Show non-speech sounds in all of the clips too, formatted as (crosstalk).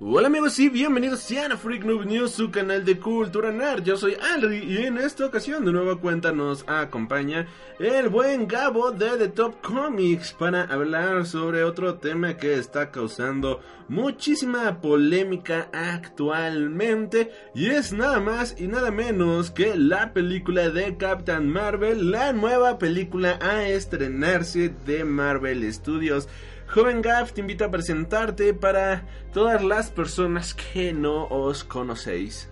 Hola amigos y bienvenidos a Freak Noob News, su canal de cultura nerd. Yo soy Alri y en esta ocasión de nueva cuenta nos acompaña el buen Gabo de The Top Comics para hablar sobre otro tema que está causando muchísima polémica actualmente y es nada más y nada menos que la película de Captain Marvel, la nueva película a estrenarse de Marvel Studios. Joven Gaff te invito a presentarte para todas las personas que no os conocéis.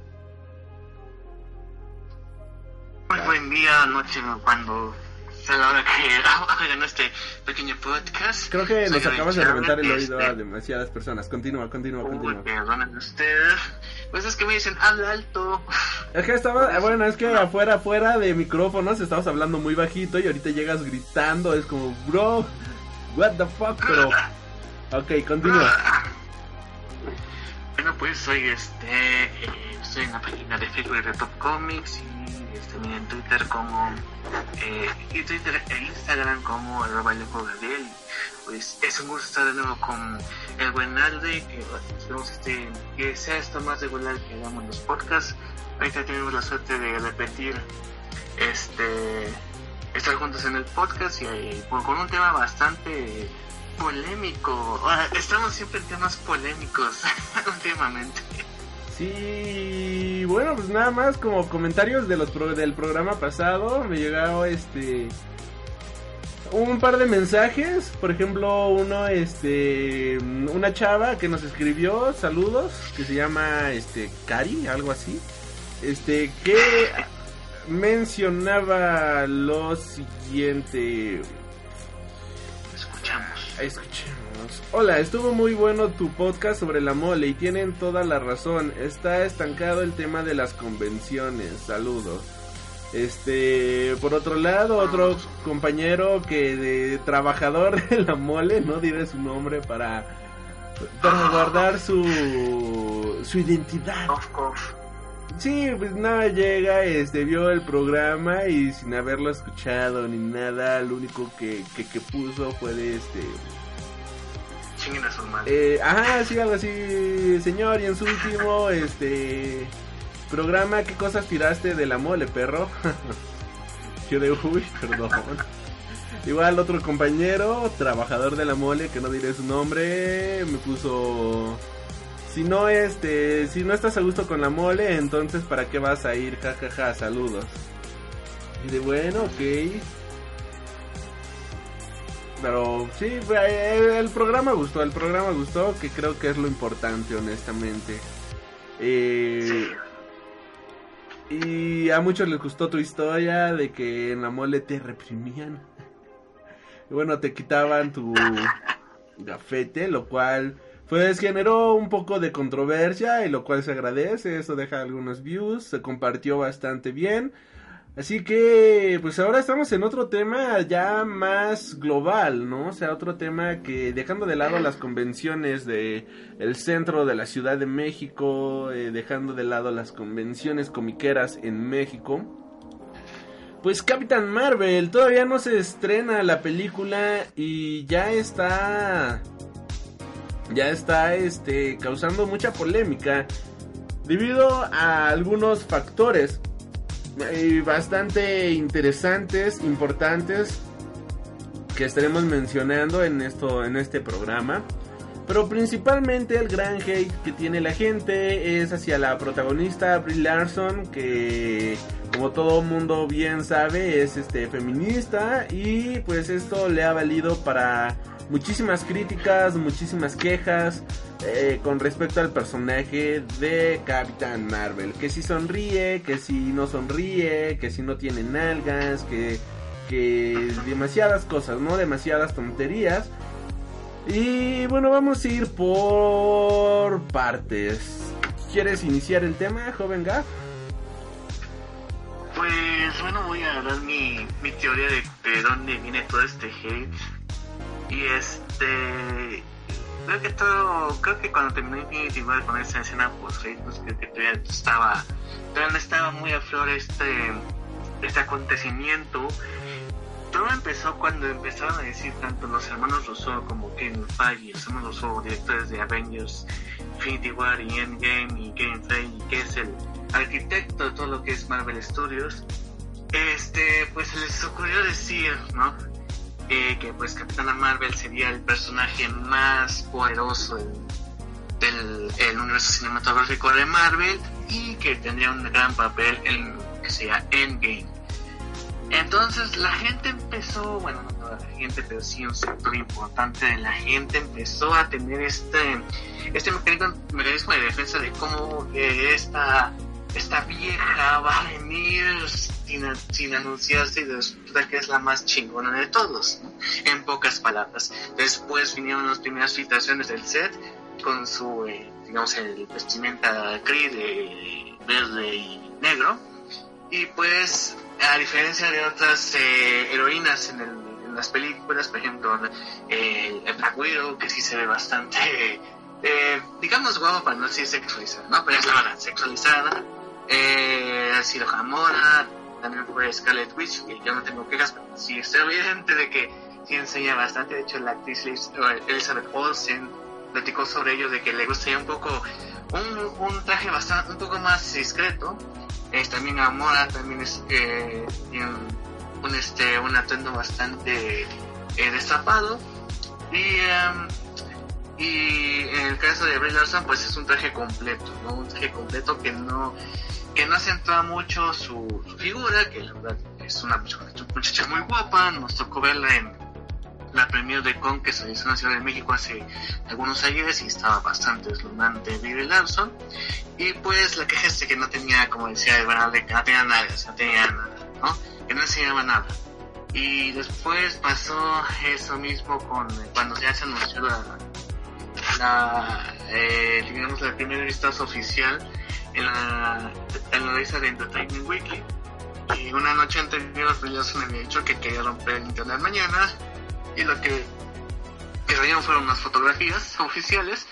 Muy buen día, noche, cuando sea la hora que (laughs) hagan este pequeño podcast. Creo que nos acabas de reventar el oído a demasiadas personas. Continúa, continúa, continúa. perdonen ustedes. Pues es que me dicen, habla alto. Es que estaba, bueno, es que afuera, afuera de micrófonos estabas hablando muy bajito y ahorita llegas gritando, es como, bro, what the fuck, pero... Ok, continúa. Bueno, pues soy este, eh, en la página de Facebook de Top Comics y este, también en Twitter como, eh, y Twitter e Instagram como arroba Gabriel. Pues es un gusto estar de nuevo con el buen Alde, que esperemos este, que sea esto más regular que hagamos los podcasts. Ahorita tenemos la suerte de repetir este estar juntos en el podcast y eh, con un tema bastante polémico. Estamos siempre en temas polémicos (laughs) últimamente. Sí, bueno, pues nada más como comentarios de los pro- del programa pasado, me llegó este un par de mensajes, por ejemplo, uno este una chava que nos escribió saludos, que se llama este Cari, algo así. Este que (laughs) mencionaba lo siguiente. Escuchamos. Escuchemos. Hola, estuvo muy bueno tu podcast sobre la mole y tienen toda la razón. Está estancado el tema de las convenciones. Saludos. Este, por otro lado, otro compañero que de trabajador (laughs) de la mole, no diré su nombre para para guardar su su identidad. Cof, cof. Sí, pues nada, llega, este, vio el programa y sin haberlo escuchado ni nada, lo único que, que, que puso fue de este... Chinguen a su madre. Eh, ajá, sí, algo así, señor, y en su último, (laughs) este... Programa, ¿qué cosas tiraste de la mole, perro? (laughs) Yo de, uy, perdón. Igual otro compañero, trabajador de la mole, que no diré su nombre, me puso... Si no, este, si no estás a gusto con la mole, entonces ¿para qué vas a ir? Ja, ja, ja, saludos. Y de bueno, ok. Pero sí, eh, el programa gustó, el programa gustó, que creo que es lo importante, honestamente. Eh, y a muchos les gustó tu historia de que en la mole te reprimían. (laughs) Bueno, te quitaban tu (laughs) gafete, lo cual pues generó un poco de controversia y lo cual se agradece, eso deja algunos views, se compartió bastante bien. Así que pues ahora estamos en otro tema ya más global, ¿no? O sea, otro tema que dejando de lado las convenciones de el centro de la Ciudad de México, eh, dejando de lado las convenciones comiqueras en México. Pues Capitán Marvel, todavía no se estrena la película y ya está ya está este causando mucha polémica debido a algunos factores eh, bastante interesantes, importantes que estaremos mencionando en esto en este programa. Pero principalmente el gran hate que tiene la gente es hacia la protagonista Brie Larson, que como todo mundo bien sabe es este feminista y pues esto le ha valido para muchísimas críticas, muchísimas quejas eh, con respecto al personaje de Capitán Marvel. Que si sonríe, que si no sonríe, que si no tiene nalgas, que, que demasiadas cosas, ¿no? Demasiadas tonterías. Y bueno, vamos a ir por partes. ¿Quieres iniciar el tema, joven Gaff? Pues bueno, voy a dar mi, mi teoría de, de dónde viene todo este hate y este. Creo que todo. Creo que cuando terminó Infinity War con esa escena pues creo que todavía estaba. Todavía no estaba muy a flor este. Este acontecimiento. Todo empezó cuando empezaron a decir tanto los hermanos Russo como Kevin Feige, los hermanos Russo, directores de Avengers, Infinity War y Endgame y Kevin Feige, que es el arquitecto de todo lo que es Marvel Studios, este, pues les ocurrió decir, ¿no? Eh, que pues Capitana Marvel sería el personaje más poderoso del, universo cinematográfico de Marvel y que tendría un gran papel en que sea Endgame. Entonces la gente empezó, bueno, no toda la gente, pero sí un sector importante de la gente empezó a tener este, este mecanismo, de defensa de cómo esta, esta vieja va a venir sin, anunciarse y resulta que es la más chingona de todos, en pocas palabras. Después vinieron las primeras filtraciones del set con su, eh, digamos, el vestimenta gris de verde y negro. Y pues, a diferencia de otras eh, heroínas en, las películas, por ejemplo, el Black Widow, que sí se ve bastante, eh, digamos, guapo para no decir sexualizada, ¿no? Pero es la verdad, sexualizada. Eh, también fue Scarlet Witch, que yo no tengo quejas, pero sí es evidente de que sí enseña bastante. De hecho, la actriz Elizabeth Olsen platicó sobre ello, de que le gustaría un poco un, un traje bastante, un poco más discreto. Es también Amora, también es eh, un, este, un atuendo bastante eh, destapado. Y, em, y en el caso de Brie Larson, pues es un traje completo. Un traje completo que no que no acentúa mucho su, figura, que la verdad es una muchacha muy guapa, nos tocó verla en la premier de Con que se hizo en la Ciudad de México hace algunos años y estaba bastante deslumbrante Vivi Larson y pues la queja que no tenía como decía de que no tenía nada, no tenía nada, ¿no? que no enseñaba nada y después pasó eso mismo con cuando se anunció la, la eh, digamos la primera vistazo oficial en la, en la lista de Entertainment Weekly. Y una noche anterior, pues me había dicho que quería romper el internet mañana. Y lo que, que salieron fueron unas fotografías oficiales.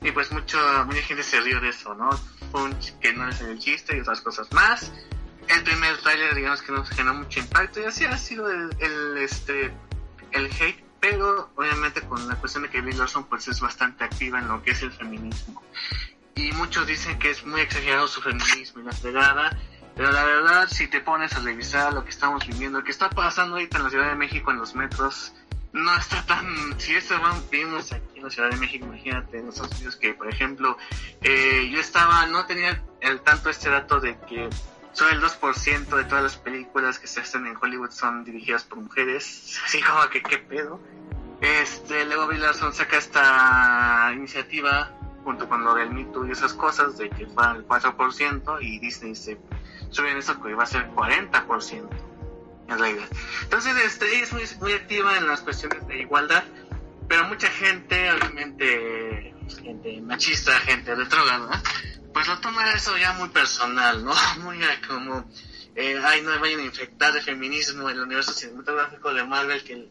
Y pues mucha, mucha gente se rió de eso, ¿no? que no es el chiste y otras cosas más. El primer trailer, digamos que no generó mucho impacto y así ha sido el, el, este, el hate pero obviamente con la cuestión de que Bill Larson pues es bastante activa en lo que es el feminismo y muchos dicen que es muy exagerado su feminismo y la pegada, pero la verdad si te pones a revisar lo que estamos viviendo, lo que está pasando ahorita en la Ciudad de México en los metros, no está tan, si eso vimos aquí en la Ciudad de México, imagínate en Estados Unidos que por ejemplo eh, yo estaba, no tenía el tanto este dato de que solo el 2% de todas las películas que se hacen en Hollywood son dirigidas por mujeres, (laughs) así como que qué pedo. Este, luego Bill Larson saca esta iniciativa junto con lo del mito y esas cosas, de que fue el 4% y Disney se sube en eso que va a ser 40% en realidad. Entonces, este, es muy, muy activa en las cuestiones de igualdad, pero mucha gente, obviamente, gente machista, gente retrógrada, pues lo toma eso ya muy personal, ¿no? (laughs) Muy como, eh, ay, no me vayan a infectar de feminismo en el universo cinematográfico de Marvel, que,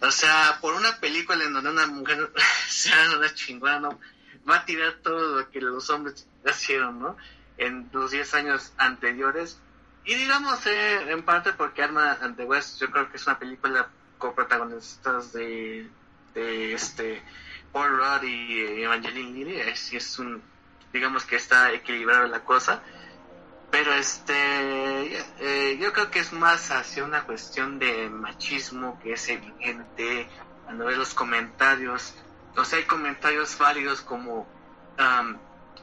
o sea, por una película en donde una mujer (laughs) sea una chingona, ¿no? Va a tirar todo lo que los hombres hicieron, ¿no? En los 10 años anteriores. Y digamos, eh, en parte porque Arma and the West, yo creo que es una película con protagonistas de, de este Paul Rudd y Evangeline Lilly, es, es un, digamos que está equilibrada la cosa. Pero este, eh, yo creo que es más hacia una cuestión de machismo que es evidente cuando ves los comentarios o sea, hay comentarios válidos como, am,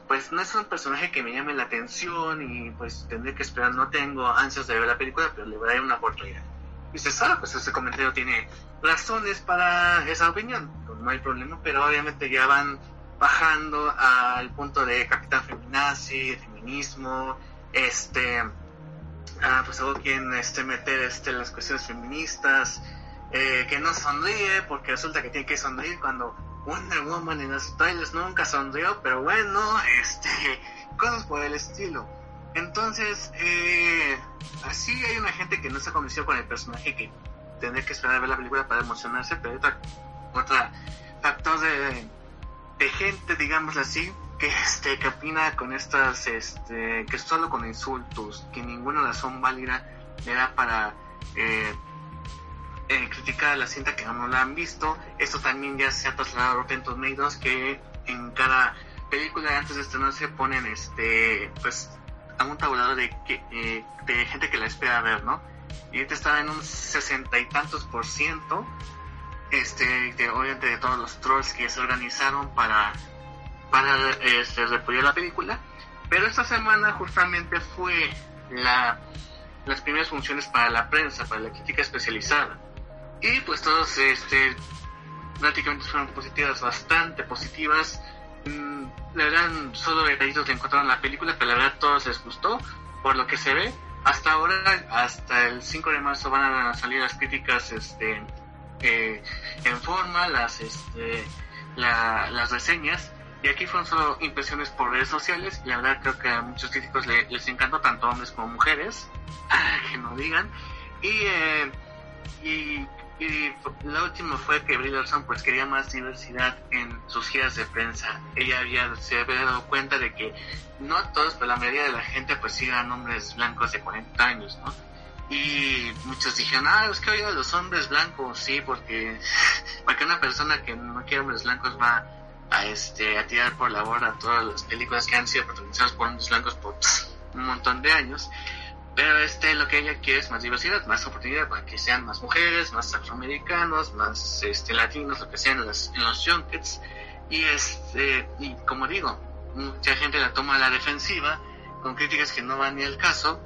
pues no es un personaje que me llame la atención y pues tendré que esperar, no tengo ansias de ver la película, pero le voy a dar una oportunidad. Y dices, ah, pues ese comentario tiene razones para esa opinión, pues, no hay problema, pero obviamente ya van bajando al punto de Capitán Feminazi, feminismo, este, ah, pues luego quieren este, meter este, las cuestiones feministas, eh, que no sonríe porque resulta que tiene que sonreír cuando Wonder Woman en los trailers nunca sonrió, pero bueno, este, cosas por el estilo. Entonces, eh, así hay una gente que no se convenció con el personaje que tendría que esperar a ver la película para emocionarse, pero hay otra, otra factor de, de gente, digamos así, que este que opina con estas este que solo con insultos que ninguna razón válida le da para eh, eh, criticar a la cinta que no la han visto esto también ya se ha trasladado a Rotten Tomatoes que en cada película antes de estrenarse ponen este pues a un tabulador de que eh, de gente que la espera ver no y ahorita está en un sesenta y tantos por ciento este de obviamente de todos los trolls que se organizaron para para este, repudiar la película. Pero esta semana justamente fue la, las primeras funciones para la prensa, para la crítica especializada. Y pues todos este, prácticamente fueron positivas, bastante positivas. Mm, la verdad, solo detallitos le encontraron la película, pero la verdad todos les gustó, por lo que se ve. Hasta ahora, hasta el 5 de marzo van a salir las críticas este, eh, en forma, las, este, la, las reseñas. Y aquí fueron solo impresiones por redes sociales. La verdad creo que a muchos críticos le- les encantó, tanto hombres como mujeres. (laughs) que no digan. Y, eh, y, y la última fue que Brie Larson pues quería más diversidad en sus giras de prensa. Ella había, se había dado cuenta de que no todos, pero la mayoría de la gente pues eran hombres blancos de 40 años, ¿no? Y muchos dijeron, ah, es que oiga, los hombres blancos, sí, porque, (laughs) porque una persona que no quiere hombres blancos va a este a tirar por la borda todas las películas que han sido protagonizadas por hombres blancos por (laughs) un montón de años pero este lo que ella quiere es más diversidad más oportunidad para que sean más mujeres más afroamericanos más este latinos lo que sea en, las, los junkets y este y como digo mucha gente la toma a la defensiva con críticas que no van ni al caso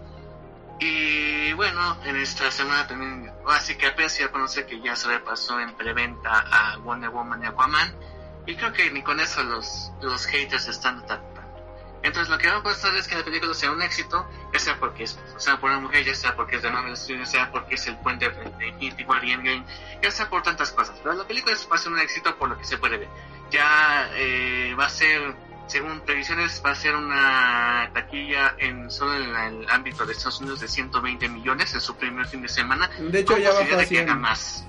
y bueno, en esta semana también, así que apenas ya conocer que ya se le pasó en preventa a Wonder Woman y Aquaman. Y creo que ni con eso los, los haters están atacando. Entonces lo que va a pasar es que la película sea un éxito, ya sea porque es, sea por una mujer, ya sea porque es de Marvel Studios, ya sea porque es el puente de Infinity War y Endgame, ya sea por tantas cosas. Pero la película va a ser un éxito por lo que se puede ver. Ya eh, va a ser, según previsiones, va a ser una taquilla en solo en el ámbito de Estados Unidos de 120 millones en su primer fin de semana. De hecho, ya posibilidad a de que haga 100. más.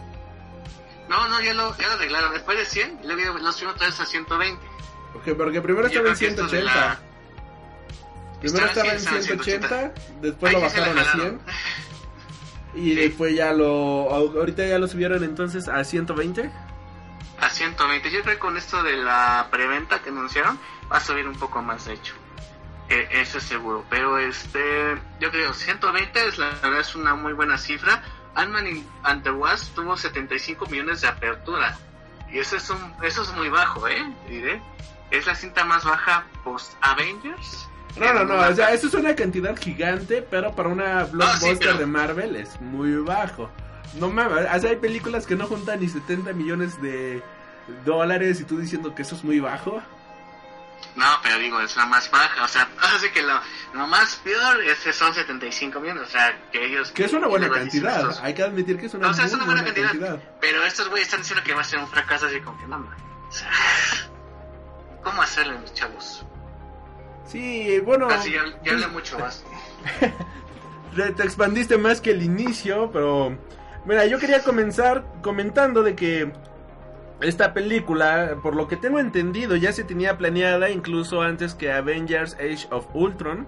No, no, ya lo, ya lo arreglaron. Después de 100, le había- los subieron otra vez a 120. Porque, porque primero estaba en creo que esto de 180. Primero Estaba en en 180, después lo bajaron a 100. jalaron. (laughs) Y Sí. después ya lo. Ahorita ya lo subieron entonces a 120. A 120. Yo creo que con esto de la preventa que anunciaron, va a subir un poco más, de hecho. Eh, eso es seguro. Pero este, yo creo 120 es la, la verdad es una muy buena cifra. Ant-Man and the Wasp tuvo 75 millones de apertura. Y eso es un, eso es muy bajo, ¿eh? Diré. Es la cinta más baja post Avengers. No, no, no, o sea, eso es una cantidad gigante, pero para una blockbuster pero- de Marvel es muy bajo. No mames, o sea, hay películas que no juntan ni 70 millones de dólares y tú diciendo que eso es muy bajo. No, pero digo, es la más baja. O sea, (laughs) así que lo, lo más peor es que son 75 millones. O sea, que ellos. Que es una buena cantidad, estos- hay que admitir que es una, o sea, es una buena cantidad, cantidad. Pero estos güeyes están diciendo que va a ser un fracaso así como que no, man. O sea, ¿cómo hacerlo, mis chavos? Sí, bueno, Casi ya, ya hablé mucho más. (laughs) te te expandiste más que el inicio, pero mira, yo quería comenzar comentando de que esta película, por lo que tengo entendido, ya se tenía planeada incluso antes que Avengers Age of Ultron.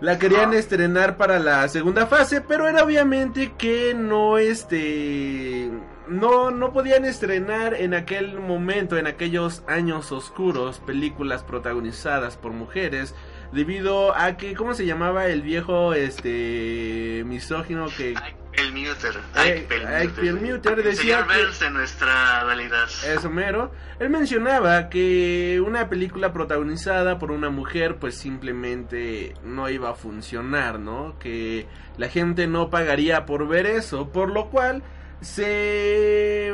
La querían estrenar para la segunda fase, pero era obviamente que no este no no podían estrenar en aquel momento, en aquellos años oscuros, películas protagonizadas por mujeres debido a que cómo se llamaba el viejo este misógino que El Muter. Ike Ike Perlmutter decía Señor que- Burns de nuestra realidad. Eso mero. Él mencionaba que una película protagonizada por una mujer pues simplemente no iba a funcionar, ¿no? Que la gente no pagaría por ver eso, por lo cual se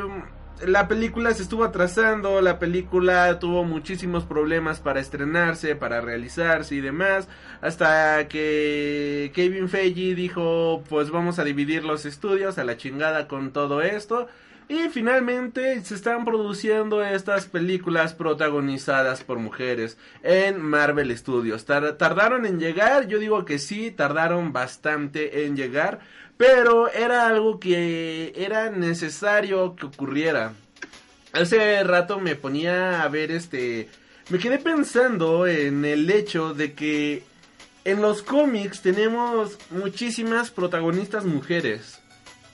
la película se estuvo atrasando, la película tuvo muchísimos problemas para estrenarse, para realizarse y demás, hasta que Kevin Feige dijo, pues vamos a dividir los estudios a la chingada con todo esto. Y finalmente se están produciendo estas películas protagonizadas por mujeres en Marvel Studios. Tar- tardaron en llegar, yo digo que sí, tardaron bastante en llegar, pero era algo que era necesario que ocurriera. Hace rato me ponía a ver este... Me quedé pensando en el hecho de que en los cómics tenemos muchísimas protagonistas mujeres.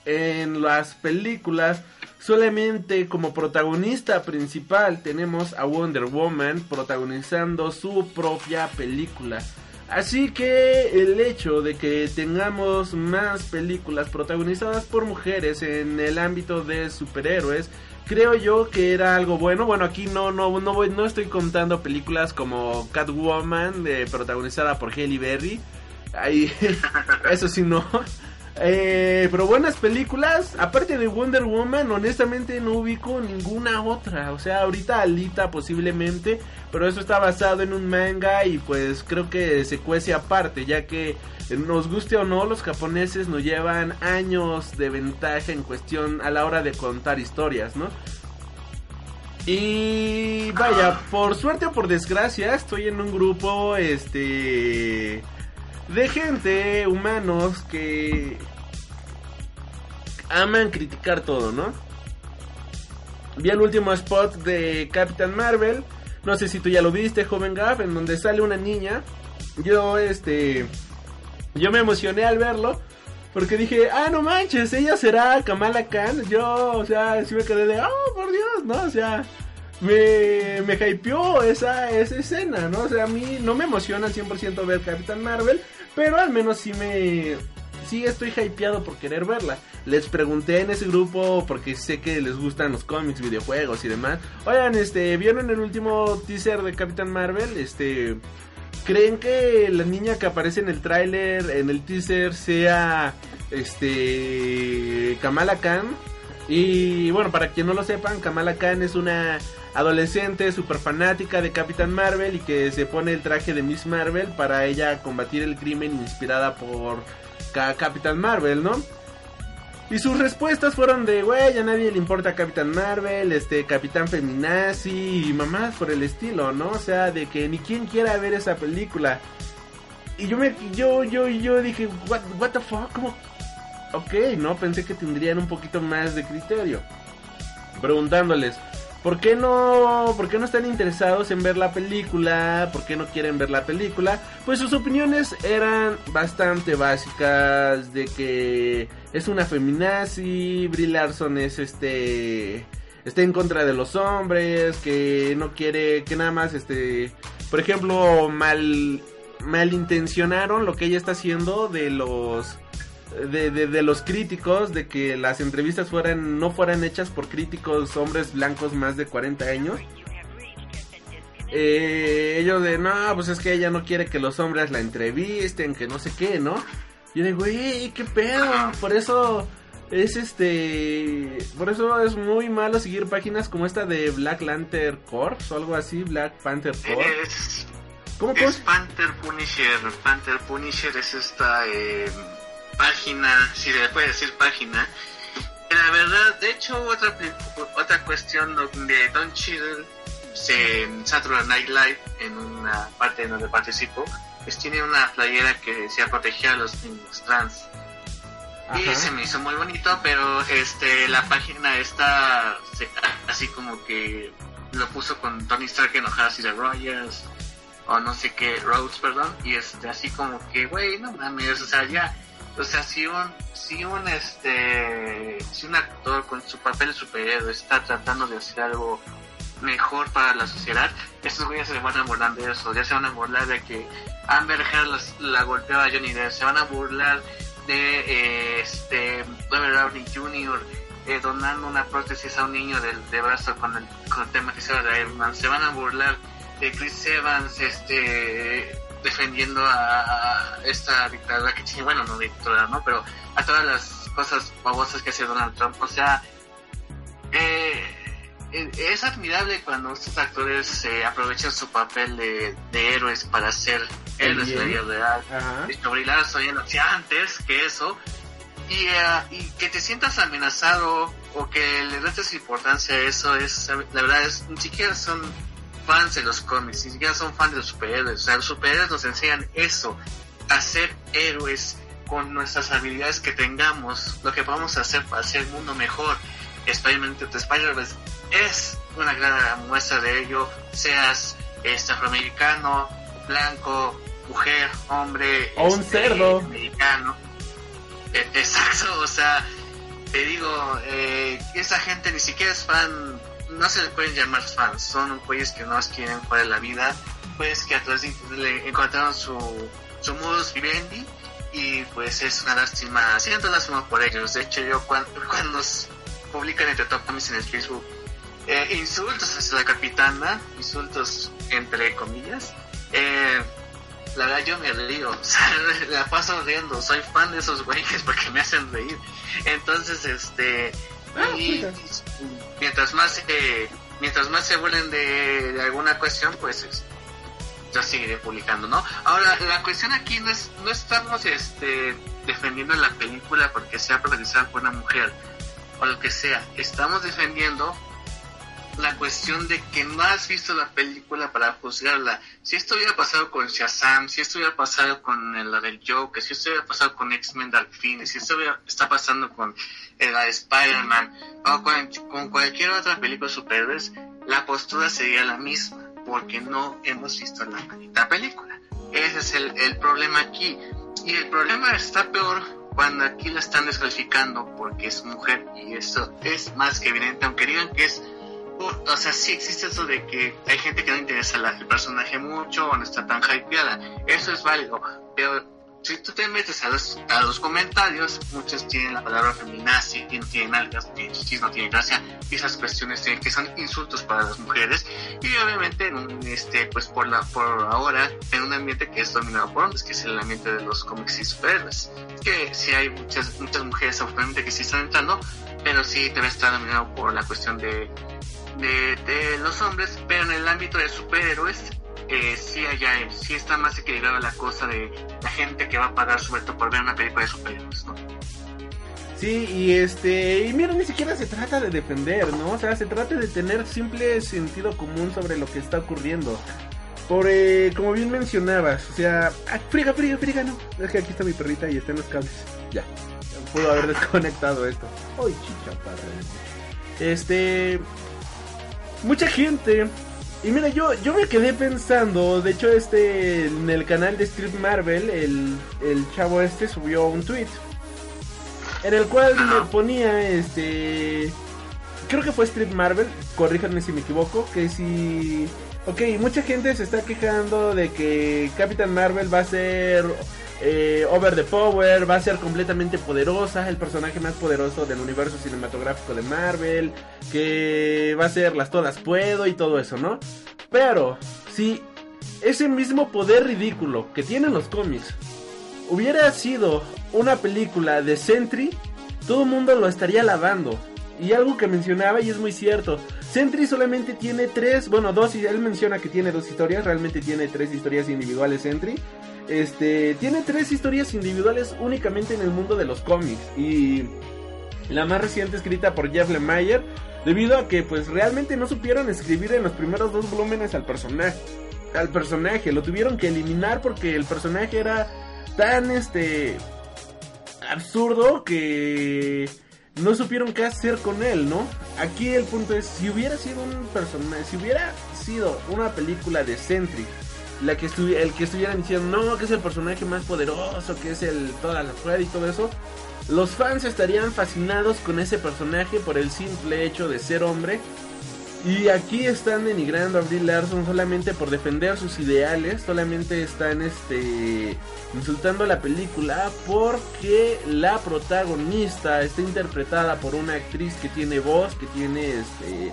En las películas solamente como protagonista principal tenemos a Wonder Woman protagonizando su propia película. Así que el hecho de que tengamos más películas protagonizadas por mujeres en el ámbito de superhéroes, creo yo que era algo bueno. Bueno, aquí no no no voy no estoy contando películas como Catwoman protagonizada por Halle Berry. Ahí (laughs) eso sí no. Eh, pero buenas películas, aparte de Wonder Woman, honestamente no ubico ninguna otra. O sea, ahorita Alita posiblemente, pero eso está basado en un manga y pues creo que se cuece aparte, ya que nos guste o no, los japoneses nos llevan años de ventaja en cuestión a la hora de contar historias, ¿no? Y vaya, por suerte o por desgracia, estoy en un grupo, este de gente, humanos, que aman criticar todo, ¿no? Vi el último spot de Captain Marvel. No sé si tú ya lo viste, joven Gaff, en donde sale una niña. Yo, este. Yo me emocioné al verlo. Porque dije, ah, no manches, ella será Kamala Khan. Yo, o sea, sí me quedé de, oh, por Dios, ¿no? O sea, me, me hypeó esa, esa escena, ¿no? O sea, a mí no me emociona al 100% ver Captain Marvel, pero al menos sí me... Sí estoy hypeado por querer verla. Les pregunté en ese grupo, porque sé que les gustan los cómics, videojuegos y demás. Oigan, este, ¿vieron el último teaser de Captain Marvel? Este... ¿Creen que la niña que aparece en el tráiler, en el teaser, sea este Kamala Khan? Y bueno, para quien no lo sepan, Kamala Khan es una adolescente super fanática de Capitán Marvel y que se pone el traje de Miss Marvel para ella combatir el crimen inspirada por Ca- Capitán Marvel, ¿no? Y sus respuestas fueron de, güey, a nadie le importa Capitán Marvel, este, Capitán Feminazi y mamás por el estilo, ¿no? O sea, de que ni quien quiera ver esa película. Y yo me, yo, yo, yo dije, what, what the fuck, ¿cómo? Ok, no, pensé que tendrían un poquito más de criterio. Preguntándoles, ¿por qué no, por qué no están interesados en ver la película? ¿Por qué no quieren ver la película? Pues sus opiniones eran bastante básicas de que es una feminazi, Brie Larson es este está en contra de los hombres, que no quiere que nada más este, por ejemplo, mal malintencionaron lo que ella está haciendo de los de, de, de los críticos, de que las entrevistas fueran no fueran hechas por críticos hombres blancos más de 40 años. Eh, ellos de, no, pues es que ella no quiere que los hombres la entrevisten, que no sé qué, ¿no? Yo de, güey, qué pedo, por eso es este, por eso es muy malo seguir páginas como esta de Black Lantern Corps o algo así, Black Panther Corps. Es, ¿Cómo, es? Panther Punisher. Panther Punisher es esta eh, página, si se le puede decir página. La verdad, de hecho, otra, otra cuestión donde Don Cheadle se, en Saturday Night Live, en una parte en donde participo, pues tiene una playera que decía proteger a los niños trans. Y Ajá. se me hizo muy bonito, pero este la página está se- así como que lo puso con Tony Stark enojado así de Rogers o no sé qué, Rhodes, perdón, y este así como que, güey, no mames, o sea, ya, o sea, si un, si un este, si un actor con su papel de superhéroe está tratando de hacer algo mejor para la sociedad, estos güeyes se van a burlar de eso, ya se van a burlar de que Amber Heard las- la golpeaba a Johnny Depp, se van a burlar de eh, este Robert Downey Jr. eh, donando una prótesis a un niño del de brazo con el, con el tematizador de Iron. Se van a burlar de Chris Evans este defendiendo a, esta dictadura que tiene, bueno, no dictadura, ¿no? Pero a todas las cosas babosas que hace Donald Trump. O sea, eh, eh, es admirable cuando estos actores se aprovechan su papel de, de héroes para ser héroes de la vida real. Ajá. Descubrirla soñando hacia antes que eso. Y, eh, y que te sientas amenazado o que le des importancia a eso es, la verdad, es, ni siquiera son fans de los cómics, ni siquiera son fans de los superhéroes. O sea, los superhéroes nos enseñan eso, a ser héroes con nuestras habilidades que tengamos, lo que podamos hacer para hacer el mundo mejor. Spider-Man Spider-Verse es una gran muestra de ello, seas este, afroamericano, blanco, mujer, hombre, O un este, cerdo. americano. E- Exacto, o sea, te digo, eh, esa gente ni siquiera es fan, no se le pueden llamar fans, son güeyes que no quieren de la vida, pues que a través de le encontraron su, su modus vivendi y pues es una lástima, siento lástima por ellos, de hecho yo (laughs) cuando, cuando publican entre top comics en el Facebook eh, insultos hacia la capitana, insultos entre comillas, eh, la verdad yo me río, (laughs) la paso riendo, soy fan de esos güeyes porque me hacen reír. Entonces, este, Ah, y, mientras más se, mientras más se de, de alguna cuestión, pues es- yo seguiré publicando, ¿no? Ahora, la cuestión aquí no es, no estamos este, defendiendo la película porque sea protagonizada por una mujer o lo que sea, estamos defendiendo la cuestión de que no has visto la película para juzgarla. Si esto hubiera pasado con Shazam, si esto hubiera pasado con la del Joker, si esto hubiera pasado con X-Men Dark si esto hubiera, está pasando con eh, la de Spider-Man o con, cualquier otra película superhéroes, la postura sería la misma, porque no hemos visto la maldita película. Ese es el problema aquí. Y el problema está peor cuando aquí la están descalificando porque es mujer y eso es más que evidente, aunque digan que es o, sea, sí existe eso de que hay gente que no interesa el personaje mucho o no está tan hypeada. Eso es válido. Pero si tú te metes a los, a los comentarios, muchos tienen la palabra feminazi, no tienen algas, tienen chichis, no tienen gracia. Y esas cuestiones que son insultos para las mujeres. Y obviamente, este, pues por, la, por ahora, en un ambiente que es dominado por hombres, que es el ambiente de los cómics y superhéroes. Que sí hay muchas, muchas mujeres actualmente que sí están entrando, pero sí debe estar dominado por la cuestión de de, los hombres, pero en el ámbito de superhéroes, eh, sí, allá, sí está más equilibrada la cosa de la gente que va a pagar su boleto por ver una película de superhéroes, ¿no? Sí, y este, y mira, ni siquiera se trata de defender, ¿no? O sea, se trata de tener simple sentido común sobre lo que está ocurriendo. Por, eh, como bien mencionabas, o sea, ah, friga, friga, friga, no. Es que aquí está mi perrita y está en los cables. Ya, puedo haber desconectado esto. Ay, chichaparra. Este, mucha gente. Y mira, yo, yo me quedé pensando, de hecho, este, en el canal de Street Marvel, el, el chavo este subió un tweet en el cual me ponía este creo que fue Street Marvel corríjanme si me equivoco que si ok mucha gente se está quejando de que Captain Marvel va a ser eh, over the power va a ser completamente poderosa el personaje más poderoso del universo cinematográfico de Marvel que va a ser las todas puedo y todo eso no pero si ese mismo poder ridículo que tienen los cómics hubiera sido una película de Sentry, todo el mundo lo estaría alabando. Y algo que mencionaba y es muy cierto, Sentry solamente tiene tres, bueno, dos, y él menciona que tiene dos historias, realmente tiene tres historias individuales Sentry. Este, tiene tres historias individuales únicamente en el mundo de los cómics. Y la más reciente escrita por Jeff Lemire, debido a que pues realmente no supieron escribir en los primeros dos volúmenes al personaje. Al personaje, lo tuvieron que eliminar porque el personaje era tan este absurdo que no supieron qué hacer con él, ¿no? Aquí el punto es, si hubiera sido un personaje, si hubiera sido una película de Sentry, la que el que estuvieran diciendo, no, que es el personaje más poderoso, que es el toda la fuerza y todo eso, los fans estarían fascinados con ese personaje por el simple hecho de ser hombre Y aquí están denigrando a Brie Larson solamente por defender sus ideales, solamente están este insultando la película porque la protagonista está interpretada por una actriz que tiene voz, que tiene este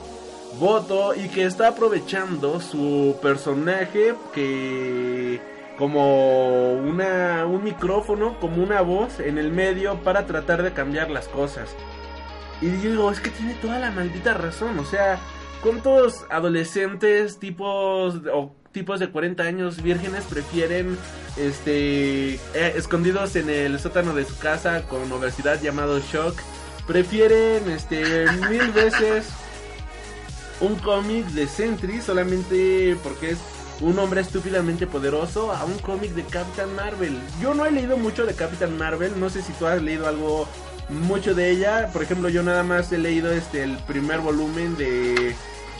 voto y que está aprovechando su personaje que como una un micrófono, como una voz en el medio para tratar de cambiar las cosas. Y digo, es que tiene toda la maldita razón, o sea, ¿Cuántos adolescentes tipos o tipos de 40 años vírgenes prefieren este eh, escondidos en el sótano de su casa con obesidad llamado shock? Prefieren este mil veces un cómic de Sentry solamente porque es un hombre estúpidamente poderoso a un cómic de Captain Marvel. Yo no he leído mucho de Captain Marvel, no sé si tú has leído algo mucho de ella. Por ejemplo, yo nada más he leído este el primer volumen de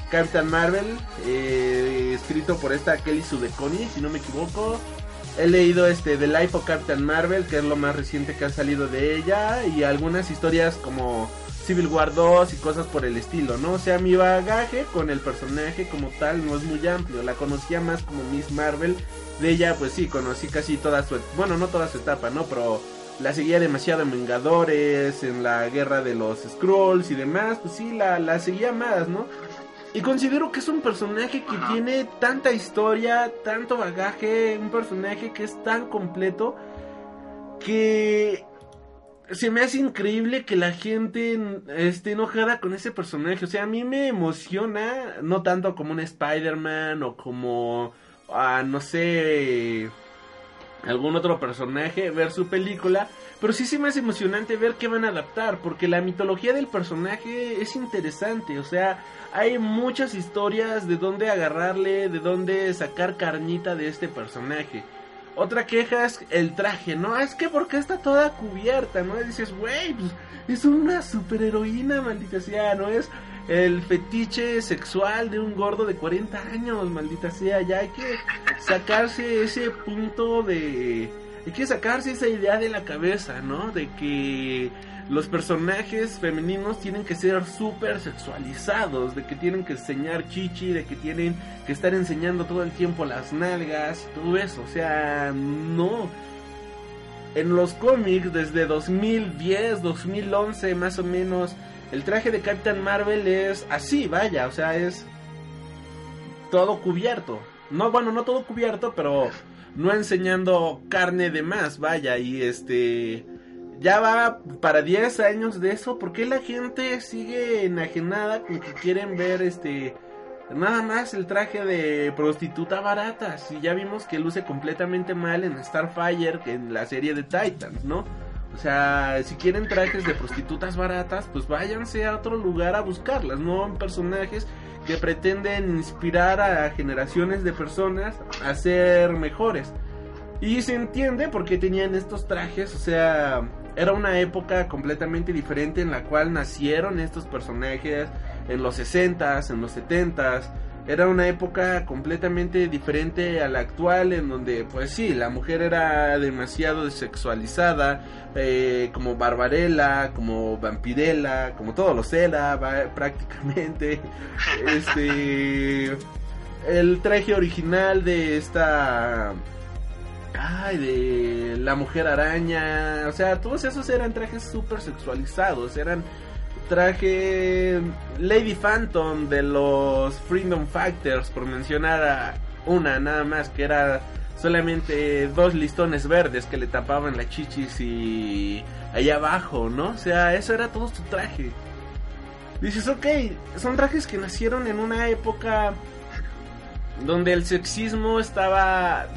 Captain Marvel, eh, escrito por esta Kelly Sudeconi, si no me equivoco. He leído este The Life of Captain Marvel, que es lo más reciente que ha salido de ella, y algunas historias como Civil War 2 y cosas por el estilo, ¿no? O sea, mi bagaje con el personaje como tal no es muy amplio, la conocía más como Miss Marvel. De ella, pues sí, conocí casi toda su, bueno, no toda su etapa, ¿no? Pero la seguía demasiado en Vengadores, en la guerra de los Scrolls y demás, pues sí, la, la seguía más, ¿no? Y considero que es un personaje que tiene tanta historia, tanto bagaje, un personaje que es tan completo que se me hace increíble que la gente esté enojada con ese personaje. O sea, a mí me emociona, no tanto como un Spider-Man o como, ah, no sé, algún otro personaje, ver su película. Pero sí se me hace emocionante ver qué van a adaptar, porque la mitología del personaje es interesante. O sea, hay muchas historias de dónde agarrarle, de dónde sacar carnita de este personaje. Otra queja es el traje, ¿no? Es que porque está toda cubierta, ¿no? Dices, güey, pues es una superheroína, maldita sea, ¿no? Es el fetiche sexual de un gordo de 40 años, maldita sea. Ya hay que sacarse ese punto de... Hay que sacarse esa idea de la cabeza, ¿no? De que los personajes femeninos tienen que ser súper sexualizados, de que tienen que enseñar chichi, de que tienen que estar enseñando todo el tiempo las nalgas, todo eso, o sea, no. En los cómics desde 2010, 2011 más o menos, el traje de Captain Marvel es así, vaya, o sea, es todo cubierto. No, bueno, no todo cubierto, pero no enseñando carne de más, vaya, y este ya va para 10 años de eso, ¿por qué la gente sigue enajenada con que quieren ver este nada más el traje de prostituta barata? Si ya vimos que luce completamente mal en Starfire que en la serie de Titans, ¿no? O sea, si quieren trajes de prostitutas baratas, pues váyanse a otro lugar a buscarlas, no personajes que pretenden inspirar a generaciones de personas a ser mejores. Y se entiende por qué tenían estos trajes, o sea, era una época completamente diferente en la cual nacieron estos personajes en los 60s, en los 70s. Era una época completamente diferente a la actual en donde pues sí, la mujer era demasiado sexualizada, eh, como Barbarella, como Vampirella, como todos los era prácticamente. Este el traje original de esta Ay, de la mujer araña. O sea, todos esos eran trajes súper sexualizados. Eran traje Lady Phantom de los Freedom Fighters, por mencionar a una nada más, que era solamente dos listones verdes que le tapaban la chichis y allá abajo, ¿no? O sea, eso era todo su traje. Dices, ok, son trajes que nacieron en una época donde el sexismo estaba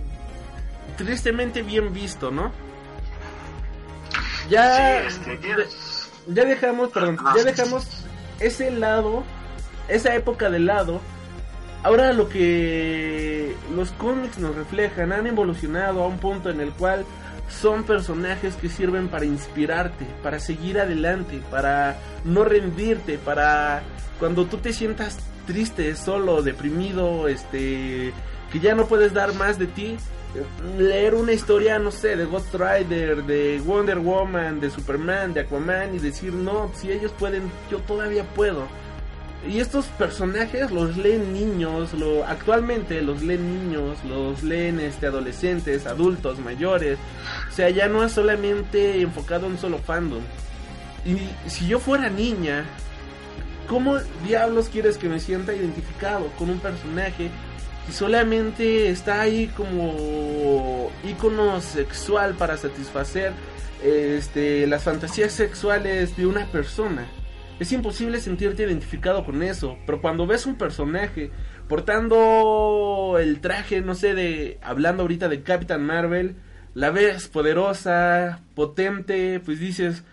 tristemente bien visto, ¿no? Ya, ya dejamos, perdón, ya dejamos ese lado, esa época de lado. Ahora lo que los cómics nos reflejan han evolucionado a un punto en el cual son personajes que sirven para inspirarte, para seguir adelante, para no rendirte, para cuando tú te sientas triste, solo, deprimido, este, que ya no puedes dar más de ti, leer una historia, no sé, de Ghost Rider, de Wonder Woman, de Superman, de Aquaman y decir, no, si ellos pueden, yo todavía puedo. Y estos personajes los leen niños, lo, actualmente los leen niños, los leen este, adolescentes, adultos, mayores. O sea, ya no es solamente enfocado en solo fandom. Y si yo fuera niña, ¿cómo diablos quieres que me sienta identificado con un personaje que solamente está ahí como ícono sexual para satisfacer este, las fantasías sexuales de una persona? Es imposible sentirte identificado con eso, pero cuando ves un personaje portando el traje, no sé, de hablando ahorita de Captain Marvel, la ves poderosa, potente, pues dices,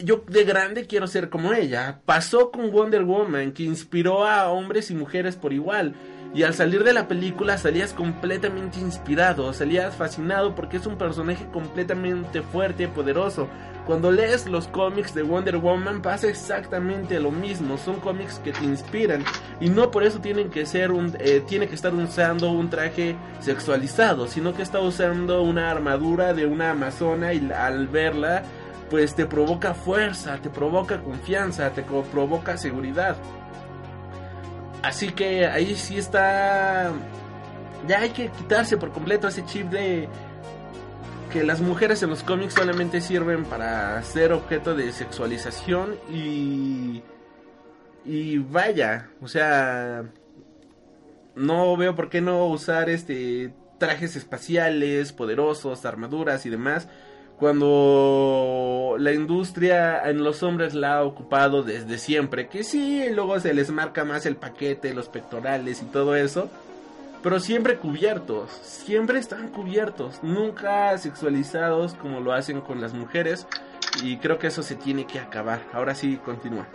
yo de grande quiero ser como ella. Pasó con Wonder Woman, que inspiró a hombres y mujeres por igual. Y al salir de la película salías completamente inspirado, salías fascinado porque es un personaje completamente fuerte poderoso. Cuando lees los cómics de Wonder Woman pasa exactamente lo mismo, son cómics que te inspiran y no por eso tienen que ser un, eh, tiene que estar usando un traje sexualizado, sino que está usando una armadura de una amazona y al verla pues te provoca fuerza, te provoca confianza, te provoca seguridad. Así que ahí sí está. Ya hay que quitarse por completo ese chip de que las mujeres en los cómics solamente sirven para ser objeto de sexualización y. Y vaya, o sea. No veo por qué no usar este trajes espaciales, poderosos, armaduras y demás cuando la industria en los hombres la ha ocupado desde siempre, que sí, luego se les marca más el paquete, los pectorales y todo eso, pero siempre cubiertos, siempre están cubiertos, nunca sexualizados como lo hacen con las mujeres y creo que eso se tiene que acabar. Ahora sí, continúa.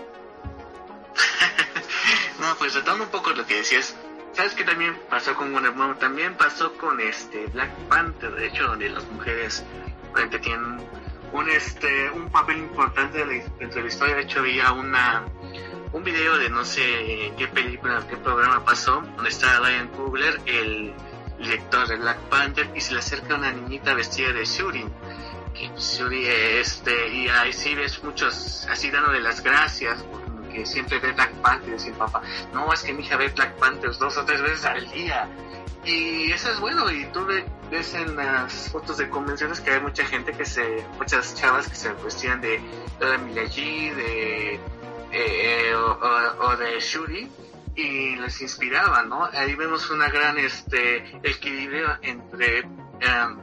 (laughs) no, pues retomando un poco lo que decías, ¿sabes qué también pasó con Wonder Woman? También pasó con este Black Panther, de hecho, donde las mujeres que tienen un este un papel importante dentro de la historia. De hecho, había una un video de no sé qué película, qué programa pasó, donde está Ryan Coogler, el director de Black Panther, y se le acerca una niñita vestida de Shuri. Que Shuri, este, y ahí sí ves muchos así de las gracias, porque siempre ve Black Panther y decir, papá, no, es que mi hija ve Black Panther dos o tres veces al día. Y eso es bueno, y tú ves en las fotos de convenciones que hay mucha gente que se, muchas chavas que se vestían de, de Miyagi, de, eh, eh, o, de Shuri, y les inspiraba, ¿no? Ahí vemos una gran este equilibrio entre, em,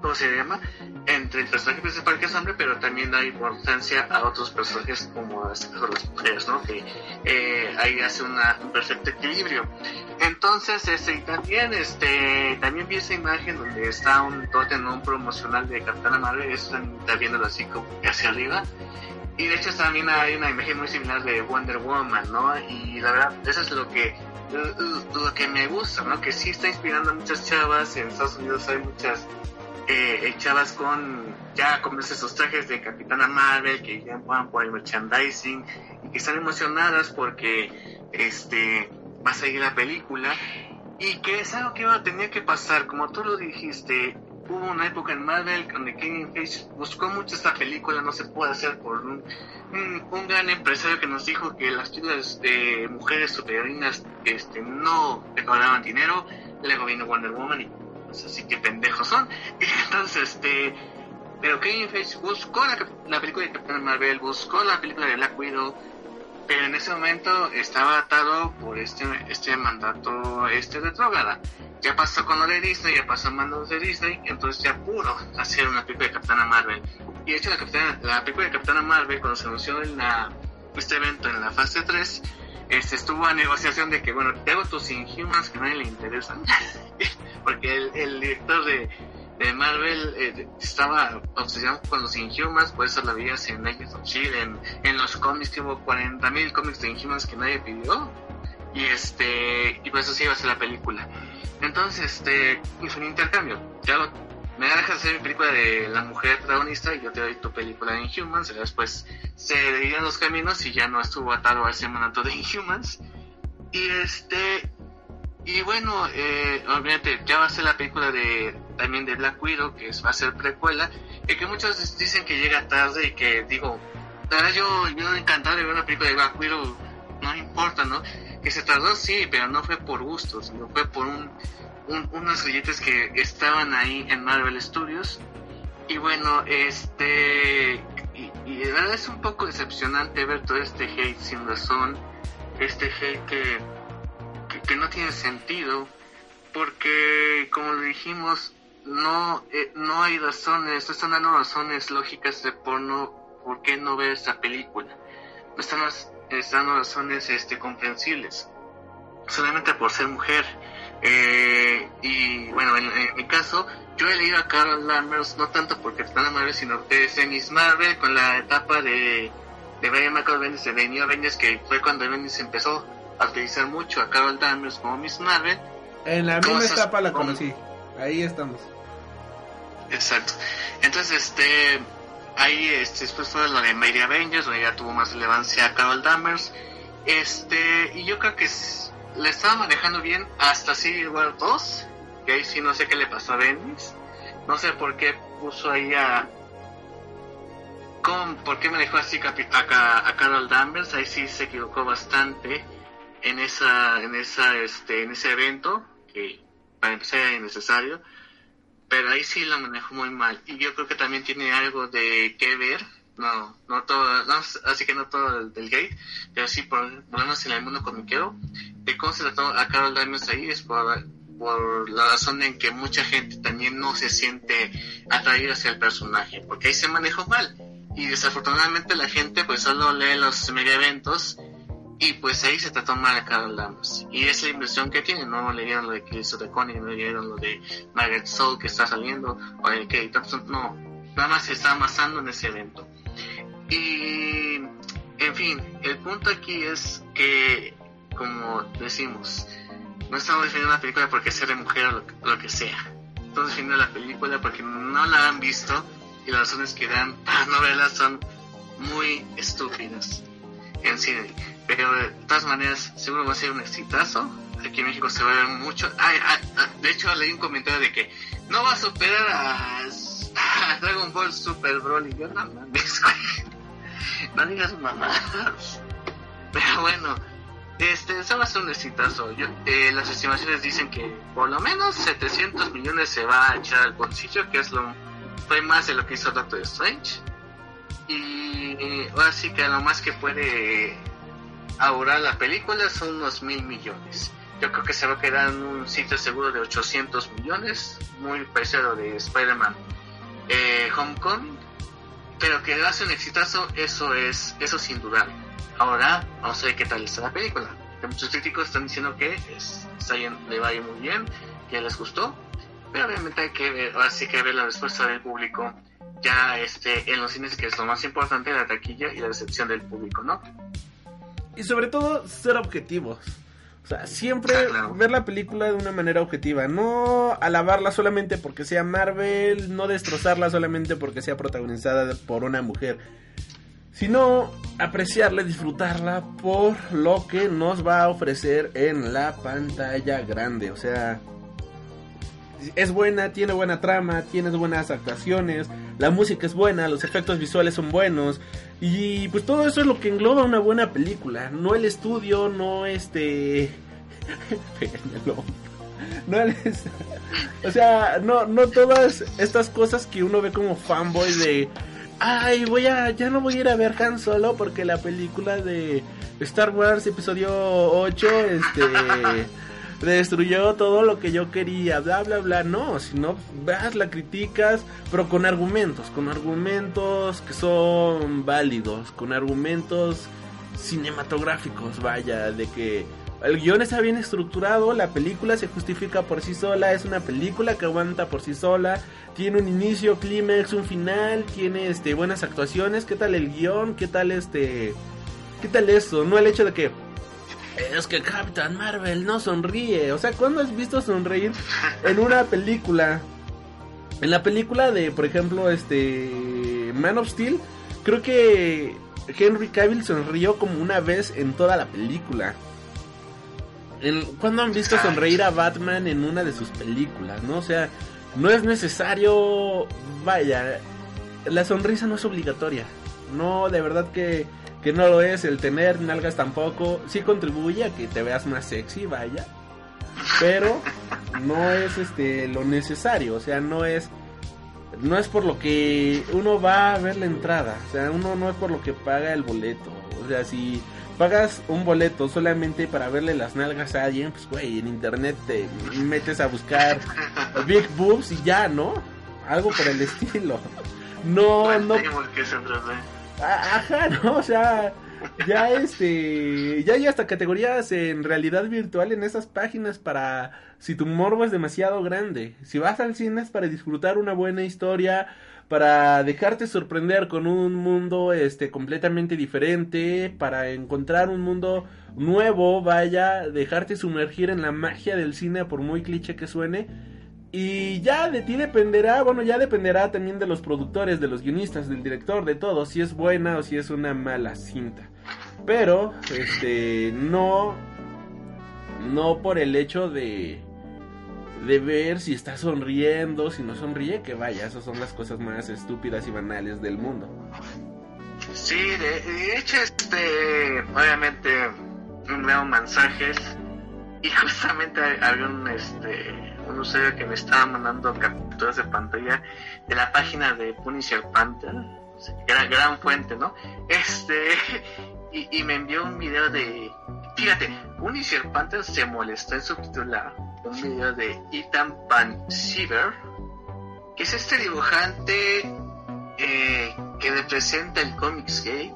¿cómo se llama? entre el personaje principal que es hombre, pero también da importancia a otros personajes como las mujeres, ¿no? Que eh, ahí hace una, un perfecto equilibrio. Entonces, este, también, este, también vi esa imagen donde está un totem, un promocional de Capitana Marvel, eso está viéndolo así como hacia arriba. Y de hecho también hay una imagen muy similar de Wonder Woman, ¿no? Y la verdad, eso es lo que lo que me gusta, ¿no? Que sí está inspirando a muchas chavas. En Estados Unidos hay muchas eh, chavas con ya con esos trajes de Capitana Marvel que ya van por el merchandising y que están emocionadas porque este va a seguir la película y que es algo que tenía que pasar como tú lo dijiste hubo una época en Marvel donde Kevin Feige buscó mucho esta película no se puede hacer por un, gran empresario que nos dijo que las películas de mujeres superheroínas este, no recaudaban dinero luego vino Wonder Woman y así que pendejos son. (laughs) Entonces, este, pero Kevin Feige buscó la, película de Captain Marvel, buscó la película de Black Widow, pero en ese momento estaba atado por este este mandato este retrógrada. Ya pasó con lo de Disney, ya pasó mandatos de Disney, entonces ya pudo hacer una película de Capitana Marvel. Y de hecho la, la película de Capitana Marvel, cuando se anunció en la, este evento en la fase 3, este, estuvo a negociación de que, bueno, te hago tus Inhumans que a nadie le interesan. (laughs) Porque el, director de, de Marvel eh, estaba obsesionado con los Inhumans, por eso la veías en Legends of Shield, en, en los cómics que hubo 40.000 cómics de Inhumans que nadie pidió. Y este, y por eso sí iba a ser la película. Entonces, este, hizo un intercambio. Ya lo me dejas hacer mi película de la mujer protagonista y yo te doy tu película de Inhumans. Y después se dividieron los caminos y ya no estuvo atado a ese mandato de Inhumans. Y este. Y bueno, eh, obviamente ya va a ser la película de también de Black Widow, que va a ser precuela. Y que muchos dicen que llega tarde y que digo, yo, yo encantado de ver una película de Black Widow no importa, ¿no? Que se tardó, sí, pero no fue por gusto, sino fue por un, un, unos billetes que estaban ahí en Marvel Studios. Y bueno, este. Y, y es un poco decepcionante ver todo este hate sin razón. Este hate que, que, no tiene sentido. Porque, como dijimos, no, eh, no hay razones, no están dando razones lógicas de porno por qué no ver esta película. No están, están dando razones este, comprensibles. Solamente por ser mujer. Eh, y bueno, en, en, mi caso, yo he leído a Carol Danvers no tanto porque está en Marvel, sino desde Miss Marvel con la etapa de, de Brian Michael Bendis de The New Avengers, que fue cuando Bendis empezó a utilizar mucho a Carol Danvers como Miss Marvel. En la misma etapa la conocí. Ahí estamos. Exacto. Entonces, este, ahí este, después fue lo de Mary Avengers, donde ya tuvo más relevancia a Carol Danvers. Este, y yo creo que le estaba manejando bien hasta Civil War 2, que ahí sí no sé qué le pasó a Bendis. No sé por qué puso ahí a... ¿Cómo, ¿Por qué manejó así a, a, Carol Danvers? Ahí sí se equivocó bastante en esa en esa este en ese evento que para empezar era innecesario pero ahí sí lo manejó muy mal. Y yo creo que también tiene algo de que ver. No no todo no, así que no todo el, del gate pero sí por, menos en el mundo comiquero de cómo se trató a Carol Danvers ahí es por por la razón en que mucha gente también no se siente atraída hacia el personaje porque ahí se manejó mal. Y desafortunadamente la gente pues solo lee los mega eventos y pues ahí se trató mal a Carol Danvers. Y es la impresión que tiene, no leyeron lo de de Connie, no leyeron lo de Margaret Soul que está saliendo, o de Kate Thompson, no, nada más se está amasando en ese evento. Y, en fin, el punto aquí es que, como decimos, no estamos defendiendo la película porque sea de mujer o lo, lo que sea. Estamos defendiendo la película porque no la han visto y las razones que dan para no verla son muy estúpidas en cine pero de todas maneras seguro va a ser un exitazo. Aquí en México se va a ver mucho. Ay, ay, de hecho leí un comentario de que no va a superar a, Dragon Ball Super Broly. Yo no mames no digas mamadas. Pero bueno este eso va a ser un exitazo. Yo, eh, las estimaciones dicen que por lo menos 700 millones se va a echar al bolsillo que es lo fue más de lo que hizo Doctor Strange y ahora sí que lo más que puede ahora la película son unos mil millones. Yo creo que se va a quedar en un sitio seguro de 800 millones, muy parecido de Spider-Man eh, Homecoming, pero que hace un exitazo, eso es, eso sin dudar. Ahora vamos a ver qué tal está la película. Que muchos críticos están diciendo que es, está bien, le va a ir muy bien, que les gustó, pero obviamente hay que ver, ahora sí que ver la respuesta del público ya este en los cines que es lo más importante la taquilla y la recepción del público, ¿no? y sobre todo ser objetivos. O sea, siempre Ah, claro. ver la película de una manera objetiva, no alabarla solamente porque sea Marvel, no destrozarla solamente porque sea protagonizada por una mujer, sino apreciarla, disfrutarla por lo que nos va a ofrecer en la pantalla grande. O sea, es buena, tiene buena trama, tiene buenas actuaciones, la música es buena, los efectos visuales son buenos y pues todo eso es lo que engloba una buena película, no el estudio, no este (laughs) no el es- o sea, no no todas estas cosas que uno ve como fanboy de ay, voy a ya no voy a ir a ver Han Solo porque la película de Star Wars episodio 8 este destruyó todo lo que yo quería, bla, bla, bla. No, si no vas, la criticas, pero con argumentos, con argumentos que son válidos, con argumentos cinematográficos, vaya, de que el guion está bien estructurado, la película se justifica por sí sola, es una película que aguanta por sí sola, tiene un inicio, clímax, un final, tiene este buenas actuaciones, ¿qué tal el guion? ¿Qué tal este qué tal eso? No el hecho de que es que Captain Marvel no sonríe. O sea, ¿cuándo has visto sonreír en una película? En la película de, por ejemplo, este Man of Steel, creo que Henry Cavill sonrió como una vez en toda la película. ¿Cuándo han visto sonreír a Batman en una de sus películas? ¿No? O sea, no es necesario. Vaya, la sonrisa no es obligatoria. No, de verdad que, que no lo es, el tener nalgas tampoco, sí contribuye a que te veas más sexy, vaya, pero no es este lo necesario, o sea, no es no es por lo que uno va a ver la entrada, o sea, uno no es por lo que paga el boleto, o sea, si pagas un boleto solamente para verle las nalgas a alguien, pues güey, en internet te metes a buscar big boobs y ya, ¿no? Algo por el (laughs) estilo. No, no. Ajá, (laughs) no, o sea, ya este, ya hay hasta categorías en realidad virtual en esas páginas para si tu morbo es demasiado grande. Si vas al cine es para disfrutar una buena historia, para dejarte sorprender con un mundo este completamente diferente, para encontrar un mundo nuevo, vaya, dejarte sumergir en la magia del cine por muy cliché que suene. Y ya de ti dependerá, bueno, ya dependerá también de los productores, de los guionistas, del director, de todo, si es buena o si es una mala cinta. Pero, este, no, no por el hecho de, de ver si está sonriendo, si no sonríe, que vaya, esas son las cosas más estúpidas y banales del mundo. Sí, de, hecho, este, obviamente, veo mensajes y justamente había un, este, un usuario que me estaba mandando capturas de pantalla de la página de Punisher Panther, gran, gran fuente, ¿no? Este, (laughs) y, y me envió un video de, fíjate, Punisher Panther se molestó en subtitular un video de Ethan Van Siever, que es este dibujante eh, que representa el Comics Gate.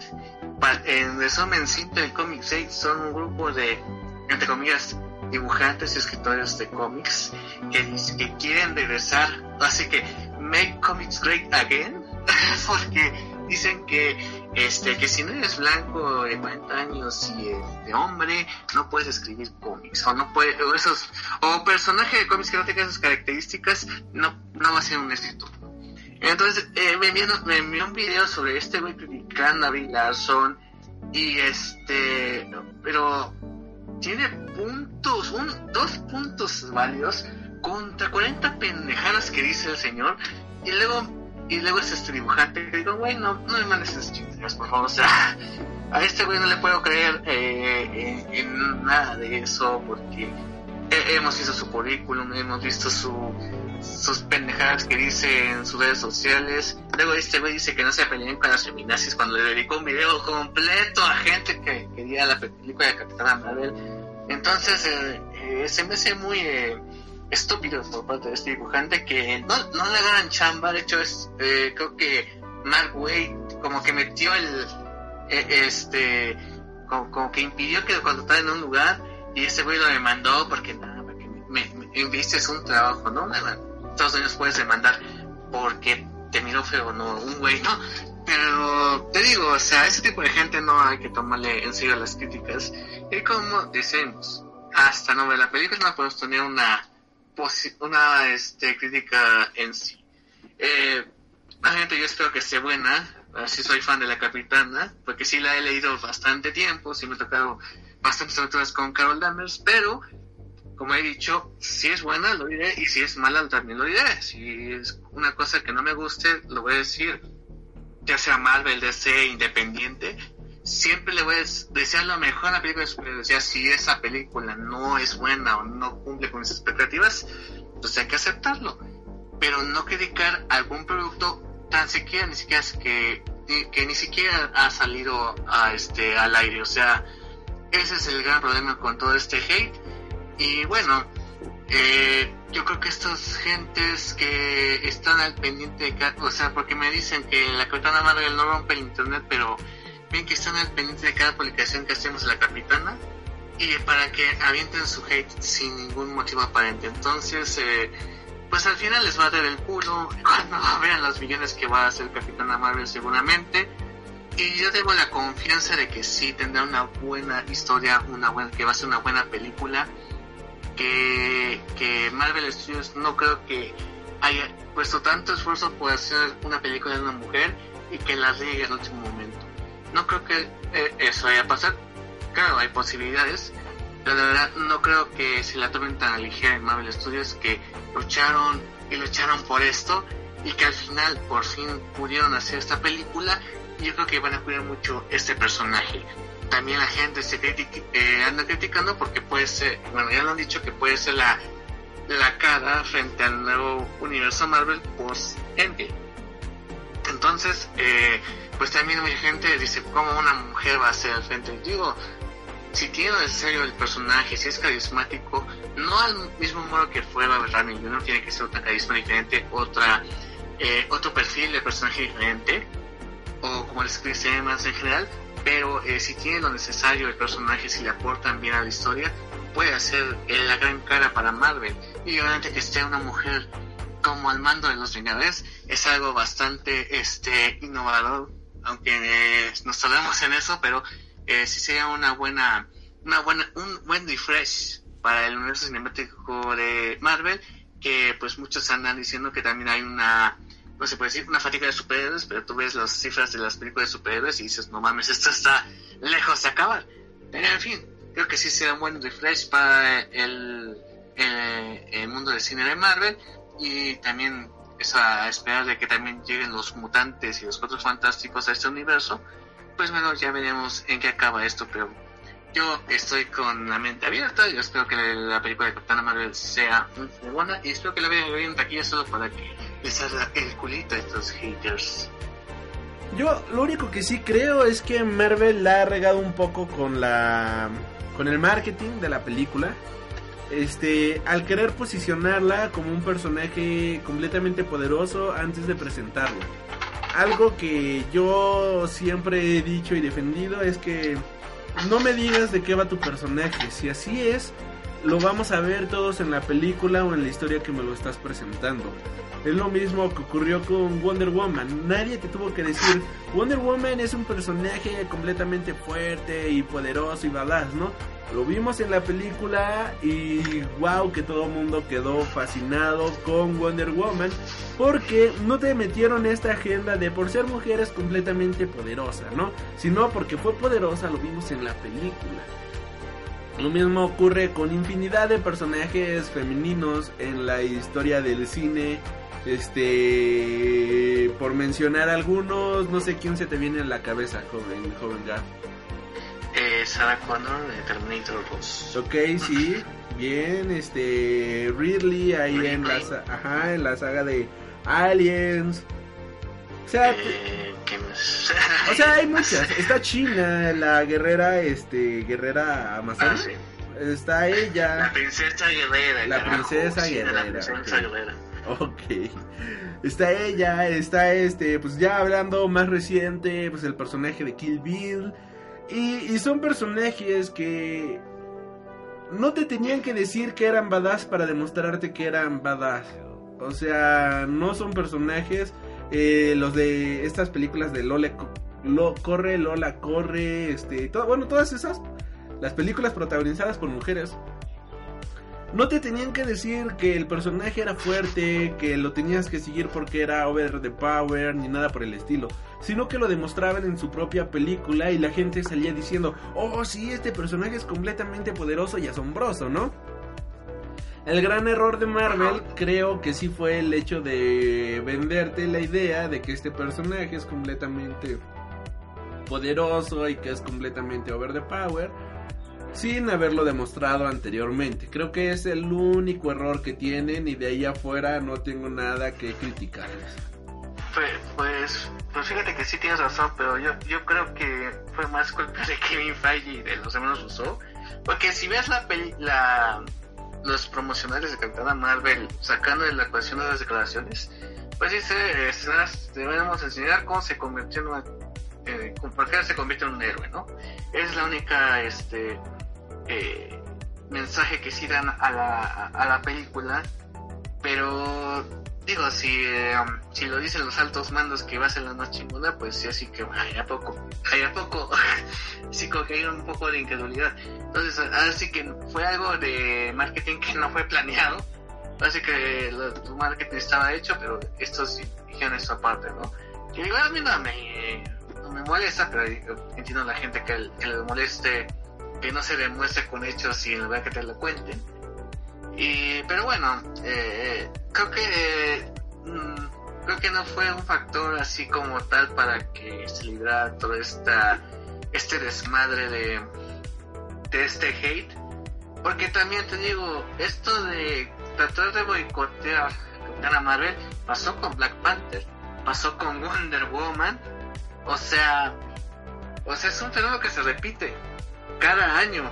En resumen simple, el Comics Gate son un grupo de, entre comillas, dibujantes y escritores de cómics que, que quieren regresar, así que make comics great again, (laughs) porque dicen que este que si no eres blanco de 40 años y de hombre no puedes escribir cómics o no puede o esos o personaje de cómics que no tenga esas características no no va a ser un éxito. Entonces eh, me, envió, me envió un video sobre este güey criticando a Bill Larson y este pero tiene puntos un dos puntos válidos contra 40 pendejadas que dice el señor y luego y luego es este dibujante que digo, güey, no, no me mandes esas chingaderas, por favor. O sea, a este güey no le puedo creer eh, en, nada de eso porque hemos visto su currículum, hemos visto su, sus pendejadas que dice en sus redes sociales. Luego este güey dice que no se pelean con las feminazis cuando le dedicó un video completo a gente que quería la película de Capitana Marvel. Entonces, eh, eh, se me hace muy... Eh, estúpido por parte de este dibujante que no, no le agarran chamba, de hecho es eh, creo que Mark Wade como que metió el eh, este como, que impidió que cuando estaba en un lugar y ese güey lo demandó porque nada, porque me, me, un trabajo, ¿no? Estados Unidos puedes demandar porque te miró feo, no, un güey, ¿no? Pero te digo, o sea, ese tipo de gente no hay que tomarle en serio las críticas. Y como decimos, hasta no ver la película no podemos tener una una este, crítica en sí. Eh, gente, yo espero que esté buena. Si soy fan de la Capitana, porque sí la he leído bastante tiempo, sí me he tocado bastantes aventuras con Carol Danvers, pero como he dicho, si es buena lo diré y si es mala también lo diré. Si es una cosa que no me guste, lo voy a decir. Ya sea Marvel, DC, Independiente, siempre le voy a desear lo mejor a la película de superhéroes. Ya si esa película no es buena o no cumple con mis expectativas, pues hay que aceptarlo. Pero no criticar algún producto tan siquiera, ni siquiera que, que ni siquiera ha salido a este al aire. O sea, ese es el gran problema con todo este hate. Y bueno, eh, yo creo que estas gentes que están al pendiente de o sea, porque me dicen que la Capitana Marvel no rompe el internet, pero ven que están al pendiente de cada publicación que hacemos la capitana y para que avienten su hate sin ningún motivo aparente. Entonces, eh, pues al final les va a dar el culo (laughs) cuando vean los millones que va a hacer Capitana Marvel seguramente. Y yo tengo la confianza de que sí tendrá una buena historia, una buena, que va a ser una buena película. Que, Marvel Studios no creo que haya puesto tanto esfuerzo por hacer una película de una mujer y que la riegue en el último momento. No creo que eh, eso vaya a pasar. Claro, hay posibilidades, pero la verdad no creo que se la tomen tan ligera en Marvel Studios que lucharon y lucharon por esto y que al final por fin pudieron hacer esta película yo creo que van a cuidar mucho este personaje. También la gente se eh, anda criticando porque puede ser, bueno, ya lo han dicho que puede ser la, la cara frente al nuevo universo Marvel post Endgame. Entonces, eh, pues también mucha gente dice, ¿cómo una mujer va a ser al frente? Digo, si tiene lo necesario el personaje, si es carismático, no al mismo modo que fue Robert Downey no tiene que ser otra carisma diferente, otra, eh, otro perfil de personaje diferente, o como les escribe más en general, pero eh, si tiene lo necesario el personaje, si le aportan bien a la historia, puede hacer la gran cara para Marvel. Y obviamente que esté una mujer como al mando de los Vengadores es algo bastante este innovador, aunque eh, nos tardamos en eso, pero eh, sí sería una buena, una buena, un buen refresh para el universo cinemático de Marvel, que pues muchos andan diciendo que también hay una, no se puede decir, una fatiga de superhéroes, pero tú ves las cifras de las películas de superhéroes y dices, no mames, esto está lejos de acabar. Pero en fin, creo que sí será un buen refresh para el, el, mundo del cine de Marvel y también es a esperar de que también lleguen los mutantes y los cuatro fantásticos a este universo pues bueno, ya veremos en qué acaba esto, pero yo estoy con la mente abierta, yo espero que la película de Capitana Marvel sea muy buena y espero que la vean bien aquí solo para que haga el culito a estos haters. Yo lo único que sí creo es que Marvel la ha regado un poco con la con el marketing de la película. Este, al querer posicionarla como un personaje completamente poderoso antes de presentarlo algo que yo siempre he dicho y defendido es que no me digas de qué va tu personaje. Si así es, lo vamos a ver todos en la película o en la historia que me lo estás presentando. Es lo mismo que ocurrió con Wonder Woman. Nadie te tuvo que decir, Wonder Woman es un personaje completamente fuerte y poderoso y badass, ¿no? Lo vimos en la película y wow que todo mundo quedó fascinado con Wonder Woman porque no te metieron esta agenda de por ser mujeres completamente poderosa, ¿no? Sino porque fue poderosa, lo vimos en la película. Lo mismo ocurre con infinidad de personajes femeninos en la historia del cine. Este, por mencionar algunos, no sé quién se te viene en la cabeza, joven, joven Gaff eh, Sarah Connor de Terminator 2. Ok, sí, bien, este Ridley ahí en la, ajá, en la saga de Aliens. O sea, eh, o sea, hay (laughs) muchas. Está China, la guerrera, este, guerrera Amazon. Ah, Está ella. La princesa guerrera. La princesa guerrera. La princesa guerrera. Ok. Está ella, está este, pues ya hablando más reciente, pues el personaje de Kill Bill. Y, son personajes que no te tenían que decir que eran badass para demostrarte que eran badass. O sea, no son personajes. Eh, los de estas películas de Lola lo, corre, Lola corre, este, bueno, todas esas. Las películas protagonizadas por mujeres no te tenían que decir que el personaje era fuerte, que lo tenías que seguir porque era over the power, ni nada por el estilo, sino que lo demostraban en su propia película y la gente salía diciendo, oh sí, este personaje es completamente poderoso y asombroso, ¿no? El gran error de Marvel creo que sí fue el hecho de venderte la idea de que este personaje es completamente poderoso y que es completamente over the power sin haberlo demostrado anteriormente. Creo que es el único error que tienen y de ahí afuera no tengo nada que criticarles. Pues, pues, pues fíjate que sí tienes razón, pero yo, yo creo que fue más culpa de Kevin Feige y de los hermanos Russo. Porque si ves la, la los promocionales de Capitana Marvel sacando de la ecuación de las declaraciones, pues dice, debemos enseñar cómo se convirtió en una, eh, se convierte en un héroe, ¿no? Es la única, este, eh, mensaje que sí dan a la, a la película, pero digo, si, eh, si lo dicen los altos mandos que va a ser la más chingona, pues sí, así que hay a poco, hay a poco, (laughs) sí hay un poco de incredulidad. Entonces, así que fue algo de marketing que no fue planeado, así que el marketing estaba hecho, pero estos dijeron eso aparte, ¿no? Que digo, a mí no me, molesta, pero entiendo a la gente que, que le moleste que no se demuestre con hechos y en lugar que te lo cuenten. Y, pero bueno, eh, creo que mm, creo que no fue un factor así como tal para que se librara todo esta, este desmadre de, de este hate. Porque también te digo, esto de tratar de boicotear a Marvel pasó con Black Panther, pasó con Wonder Woman, o sea, o sea, es un fenómeno que se repite cada año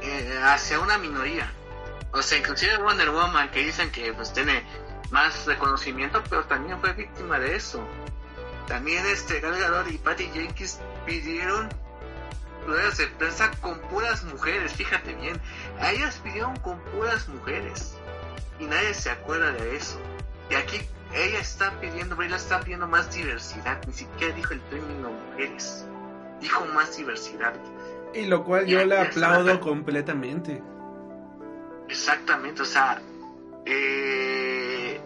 eh, hacia una minoría. O sea, inclusive Wonder Woman que dicen que pues tiene más reconocimiento, pero también fue víctima de eso. También este Gal Gadot y Patty Jenkins pidieron ruedas de prensa con puras mujeres, fíjate bien. A ellas pidieron con puras mujeres. Y nadie se acuerda de eso. Y aquí ella está pidiendo, Brie está pidiendo más diversidad. Ni siquiera dijo el término mujeres. Dijo más diversidad. Y lo cual yo le aplaudo completamente. Exactamente, o sea, eh,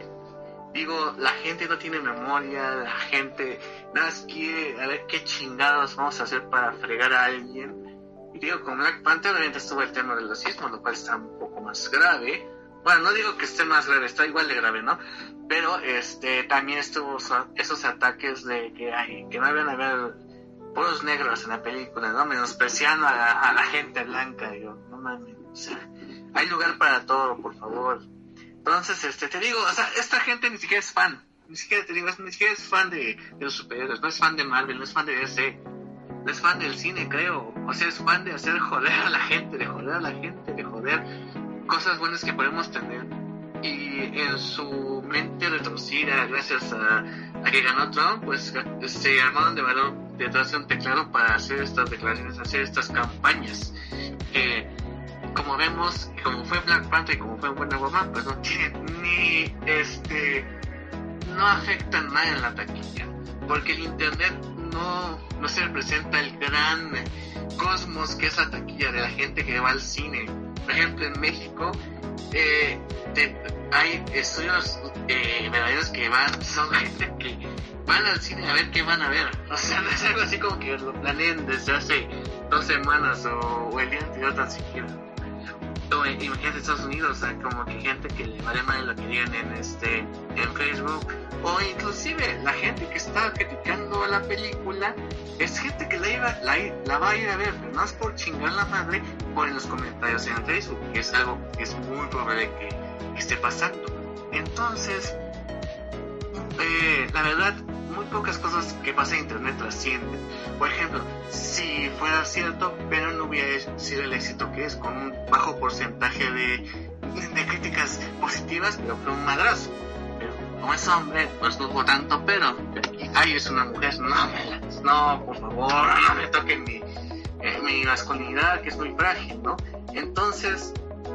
digo, la gente no tiene memoria, la gente nada más quiere a ver qué chingados vamos a hacer para fregar a alguien. Y digo, con Black Panther obviamente estuvo el tema del racismo, lo cual está un poco más grave. Bueno, no digo que esté más grave, está igual de grave, ¿no? Pero este también estuvo esos ataques de que hay, que no a haber puros negros en la película, ¿no? Menospreciando a a la gente blanca, digo, no mames, o sea, hay lugar para todo, por favor. Entonces, este, te digo, o sea, esta gente ni siquiera es fan, ni siquiera te digo, ni siquiera es fan de, los superhéroes, no es fan de Marvel, no es fan de DC, no es fan del cine, creo, o sea, es fan de hacer joder a la gente, de joder a la gente, de joder cosas buenas que podemos tener. Y en su mente retorcida, gracias a, a que ganó Trump, pues se armaron de valor detrás de un teclado para hacer estas declaraciones, hacer estas campañas. Eh, como vemos, como fue Black Panther y como fue Wonder Woman, pues no tiene ni este no afecta nada en la taquilla, porque el internet no, no se representa el gran cosmos que es la taquilla de la gente que va al cine. Por ejemplo, en México eh, hay estudios eh, verdaderos que van, son gente que van al cine a ver qué van a ver. O sea, no es algo así como que lo planeen desde hace dos semanas o, el día anterior tan siquiera. Imagínate Estados Unidos, o sea, como que gente que le vale mal lo que digan en este en Facebook o inclusive la gente que está criticando la película es gente que la, iba, la, la va a ir a ver, pero es por chingar la madre por en los comentarios en Facebook, que es algo que es muy probable que, esté pasando. Entonces, eh, la verdad, pocas cosas que pasan en internet trascienden. Por ejemplo, si fuera cierto, pero no hubiera sido el éxito que es, con un bajo porcentaje de, de críticas positivas, pero fue un madrazo. Pero como es hombre, pues no hubo tanto, pero ay, es una mujer, no me no, por favor, no me toquen mi, eh, mi masculinidad, que es muy frágil, ¿no? Entonces,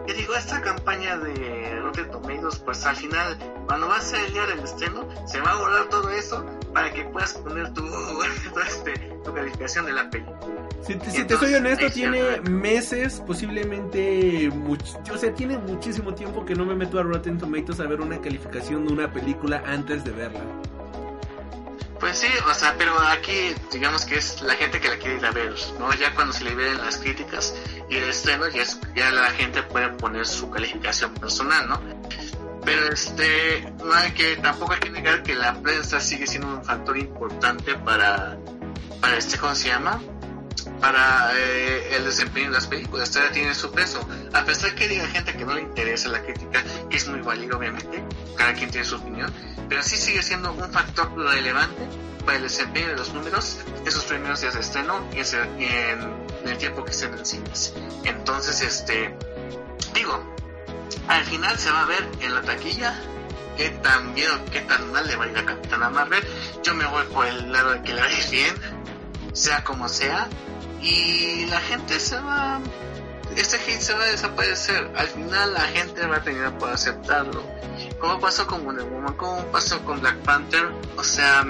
yo digo, esta campaña de Rotten Tomatoes, pues al final, cuando va a ser el día del estreno, se va a borrar todo eso para que puedas poner tu, (laughs) este, tu calificación de la película. Si te, si te soy honesto, tiene meses, posiblemente, mucho, o sea, tiene muchísimo tiempo que no me meto a Rotten Tomatoes a ver una calificación de una película antes de verla. Pues sí, o sea, pero aquí digamos que es la gente que la quiere ir a ver, ¿no? Ya cuando se liberen las críticas y el estreno, ya, la gente puede poner su calificación personal, ¿no? Pero este, no hay que, tampoco hay que negar que la prensa sigue siendo un factor importante para, para este, ¿cómo se llama? Para eh, el desempeño de las películas, todavía tiene su peso. A pesar que diga gente que no le interesa la crítica, que es muy válido obviamente, cada quien tiene su opinión, pero sí sigue siendo un factor relevante para el desempeño de los números esos primeros días de estreno y en, el tiempo que estén en cines. Entonces, este, digo, al final se va a ver en la taquilla qué tan bien o qué tan mal le va a ir a Capitana Marvel. Yo me voy por el lado de que le va bien, sea como sea, y la gente se va este hit se va a desaparecer. Al final la gente va a tener que aceptarlo. Como pasó con Wonder Woman, como pasó con Black Panther. O sea,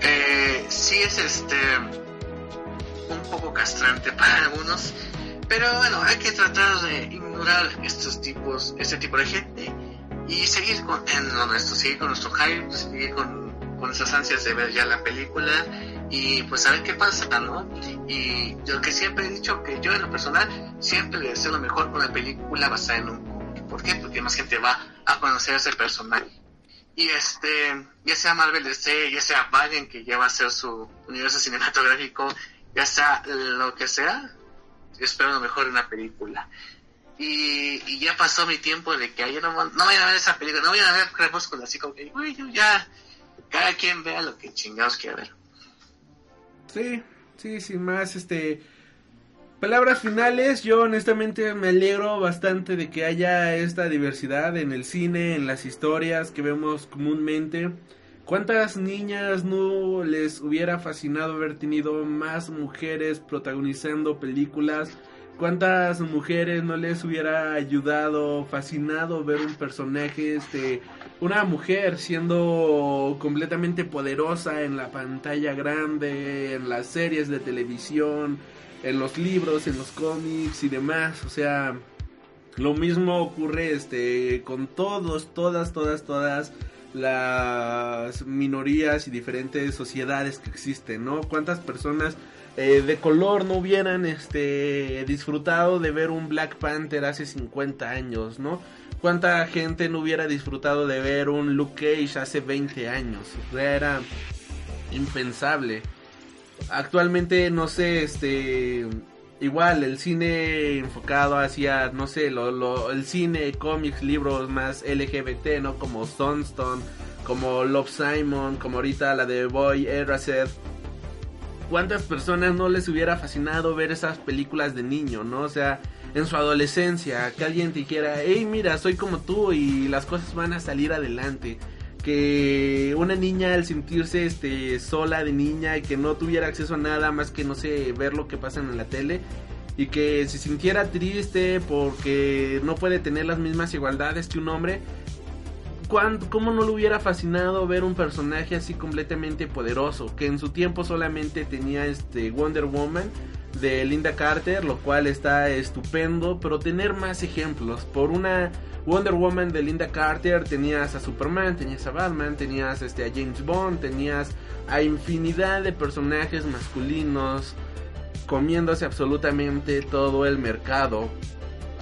eh, sí es este un poco castrante (laughs) para algunos. Pero bueno, hay que tratar de ignorar estos tipos, este tipo de gente y seguir con, nuestro, seguir con nuestro hype, seguir con, con esas ansias de ver ya la película y pues a ver qué pasa, ¿no? Y yo que siempre he dicho que yo en lo personal siempre le deseo lo mejor con una película basada en un. ¿Por qué? Porque más gente va a conocer ese personaje. Y este, ya sea Marvel DC, ya sea Valiant que ya va a ser su universo cinematográfico, ya sea lo que sea, espero lo mejor en una película. Y, ya pasó mi tiempo de que ayer no, no vayan a ver esa película, no vayan a ver Crepúsculo, así como que, uy, ya, cada quien vea lo que chingados quiera ver. Sí, sí, sin más, este, palabras finales, yo honestamente me alegro bastante de que haya esta diversidad en el cine, en las historias que vemos comúnmente. ¿Cuántas niñas no les hubiera fascinado haber tenido más mujeres protagonizando películas? ¿Cuántas mujeres no les hubiera ayudado, fascinado ver un personaje, este, una mujer siendo completamente poderosa en la pantalla grande, en las series de televisión, en los libros, en los cómics y demás? O sea, lo mismo ocurre, este, con todos, todas, todas, todas las minorías y diferentes sociedades que existen, ¿no? ¿Cuántas personas eh, de color no hubieran este, disfrutado de ver un Black Panther hace 50 años, ¿no? ¿Cuánta gente no hubiera disfrutado de ver un Luke Cage hace 20 años? O sea, era impensable. Actualmente, no sé, este... Igual, el cine enfocado hacia, no sé, lo, lo, el cine, cómics, libros más LGBT, ¿no? Como Sunstone, como Love Simon, como ahorita la de Boy Eraser ¿cuántas personas no les hubiera fascinado ver esas películas de niño, no? O sea, en su adolescencia, que alguien te dijera, hey, mira, soy como tú y las cosas van a salir adelante. Que una niña al sentirse este, sola de niña y que no tuviera acceso a nada más que, no sé, ver lo que pasa en la tele. Y que se sintiera triste porque no puede tener las mismas igualdades que un hombre ¿Cómo no le hubiera fascinado ver un personaje así completamente poderoso? Que en su tiempo solamente tenía este Wonder Woman de Linda Carter, lo cual está estupendo, pero tener más ejemplos. Por una Wonder Woman de Linda Carter tenías a Superman, tenías a Batman, tenías este, a James Bond, tenías a infinidad de personajes masculinos comiéndose absolutamente todo el mercado.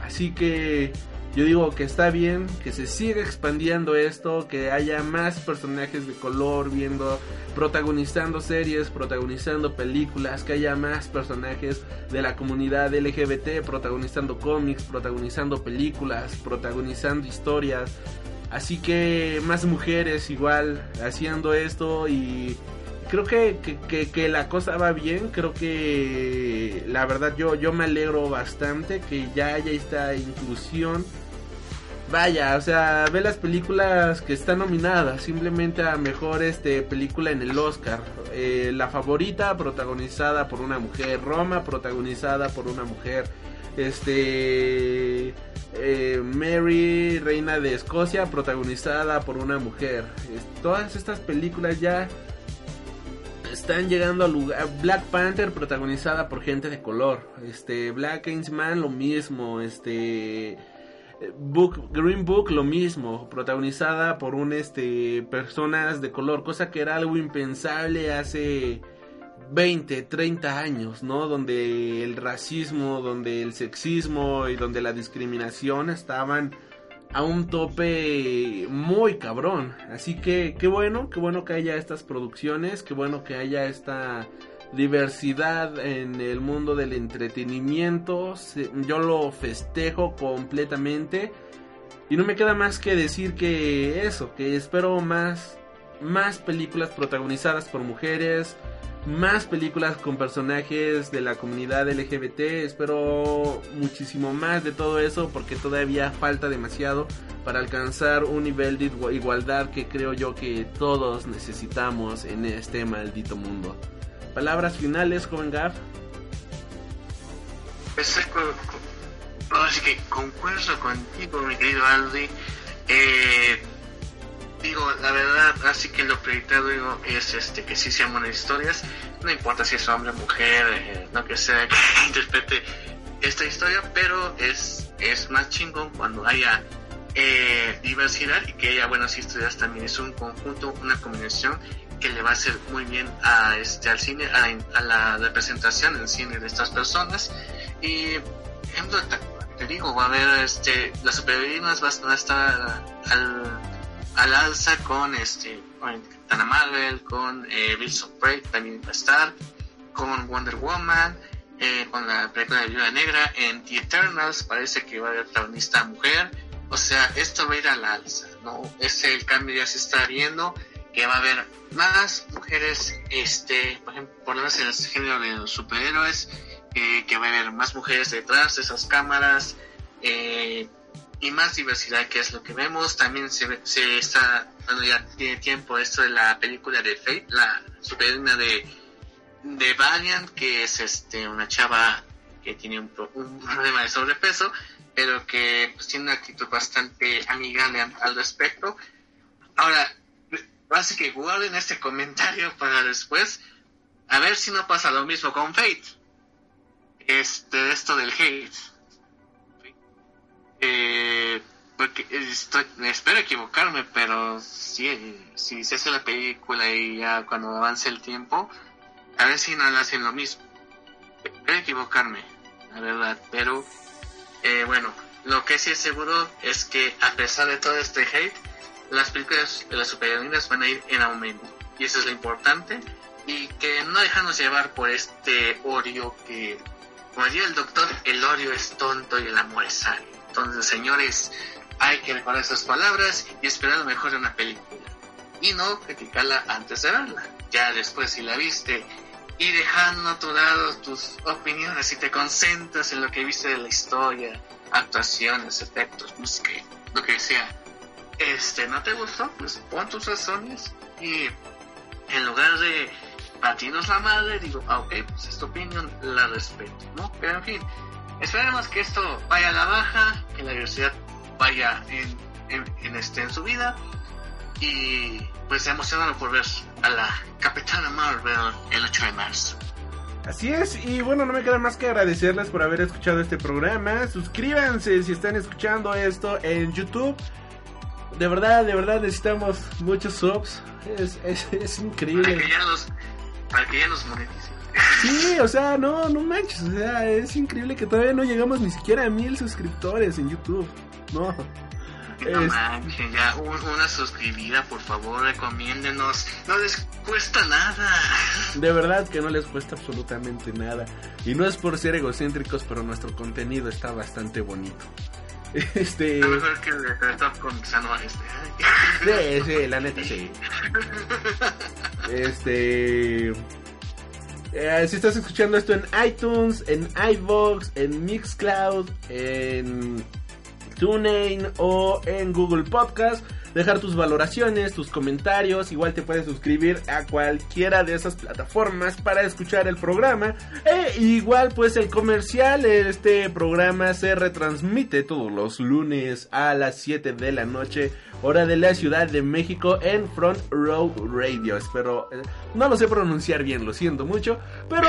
Así que yo digo que está bien, que se siga expandiendo esto, que haya más personajes de color viendo, protagonizando series, protagonizando películas, que haya más personajes de la comunidad LGBT protagonizando cómics, protagonizando películas, protagonizando historias. Así que más mujeres igual haciendo esto y creo que, que, la cosa va bien, creo que la verdad yo, yo me alegro bastante que ya haya esta inclusión vaya, o sea, ve las películas que están nominadas, simplemente a mejor este película en el Oscar. Eh, la favorita protagonizada por una mujer, Roma protagonizada por una mujer, este eh, Mary, reina de Escocia, protagonizada por una mujer. todas estas películas ya están llegando al lugar. Black Panther protagonizada por gente de color. Este Black Man lo mismo. Este Book, Green Book lo mismo, protagonizada por un este personas de color, cosa que era algo impensable hace 20, 30 años, ¿no? Donde el racismo, donde el sexismo y donde la discriminación estaban a un tope muy cabrón. Así que qué bueno, qué bueno que haya estas producciones, qué bueno que haya esta diversidad en el mundo del entretenimiento. Yo lo festejo completamente. Y no me queda más que decir que eso, que espero más, más películas protagonizadas por mujeres, más películas con personajes de la comunidad LGBT. Espero muchísimo más de todo eso porque todavía falta demasiado para alcanzar un nivel de igualdad que creo yo que todos necesitamos en este maldito mundo. Palabras finales, joven Gaff. Así que concuerdo contigo, mi querido Aldi. Eh, digo, la verdad, así que lo prioritario es este que sí sean buenas historias. No importa si es hombre o mujer, eh, no que sea que (laughs) interprete esta historia, pero es, es más chingón cuando haya eh, diversidad y que haya buenas historias también. Es un conjunto, una combinación que le va a hacer muy bien a este al cine a, la representación en cine de estas personas. Y ejemplo te digo va a haber este las superheroínas van a estar al al alza con este con Capitana Marvel, con eh, Prey también va a estar, con Wonder Woman, eh, con la película de Viuda Negra, en The Eternals parece que va a haber protagonista mujer, o sea, esto va a ir al alza, ¿no? Ese el cambio ya se está viendo, que va a haber más mujeres, este, por ejemplo, por en el género de los superhéroes, eh, que va a haber más mujeres detrás de esas cámaras, eh, y más diversidad que es lo que vemos. También se, se está dando ya tiene tiempo esto de la película de Fate, la superheroína de, de Valiant, que es este una chava que tiene un, pro- un problema de sobrepeso, pero que pues, tiene una actitud bastante amigable al respecto. Ahora, así que guarden este comentario para después, a ver si no pasa lo mismo con Fate. Este, esto del hate. Eh, porque espero equivocarme, pero si, si se hace la película y ya cuando avance el tiempo, a ver si no le hacen lo mismo. Espero equivocarme, la verdad, pero eh, bueno, lo que sí es seguro es que a pesar de todo este hate, las películas de las superheroínas van a ir en aumento. Y eso es lo importante. Y que no dejarnos llevar por este odio que, como diría el doctor, el odio es tonto y el amor es sabio. Entonces, señores, hay que recordar esas palabras y esperar lo mejor de una película. Y no criticarla antes de verla. Ya después, si la viste y dejando a tu lado tus opiniones y te concentras en lo que viste de la historia, actuaciones, efectos, música, lo que sea, este, no te gustó, pues pon tus razones y en lugar de batirnos la madre, digo, ah, ok, pues esta opinión la respeto, ¿no? Pero en fin, esperemos que esto vaya a la baja, que la diversidad vaya en, en, en este, en su vida y pues emocionado por ver a la Capitana Marvel el 8 de marzo. Así es, y bueno, no me queda más que agradecerles por haber escuchado este programa. Suscríbanse si están escuchando esto en YouTube. De verdad, de verdad necesitamos muchos subs. Es, es, es Para increíble. que ya los, para que ya los moneticen. Sí, o sea, no, no manches. O sea, es increíble que todavía no llegamos ni siquiera a mil suscriptores en YouTube. No. No Es- manchen, ya un- una suscribida, por favor, recomiéndenos. No les cuesta nada. De verdad que no les cuesta absolutamente nada. Y no es por ser egocéntricos, pero nuestro contenido está bastante bonito. Este. Está mejor que Top Comics anual Sí, este. sí, la neta sí. Este. eh, si estás escuchando esto en iTunes, en iVoox, en Mixcloud, en TuneIn o en Google Podcast, dejar tus valoraciones, tus comentarios. Igual te puedes suscribir a cualquiera de esas plataformas para escuchar el programa. E igual, pues el comercial, este programa se retransmite todos los lunes a las 7 de la noche, hora de la Ciudad de México, en Front Row Radio. Espero, eh, no lo sé pronunciar bien, lo siento mucho, pero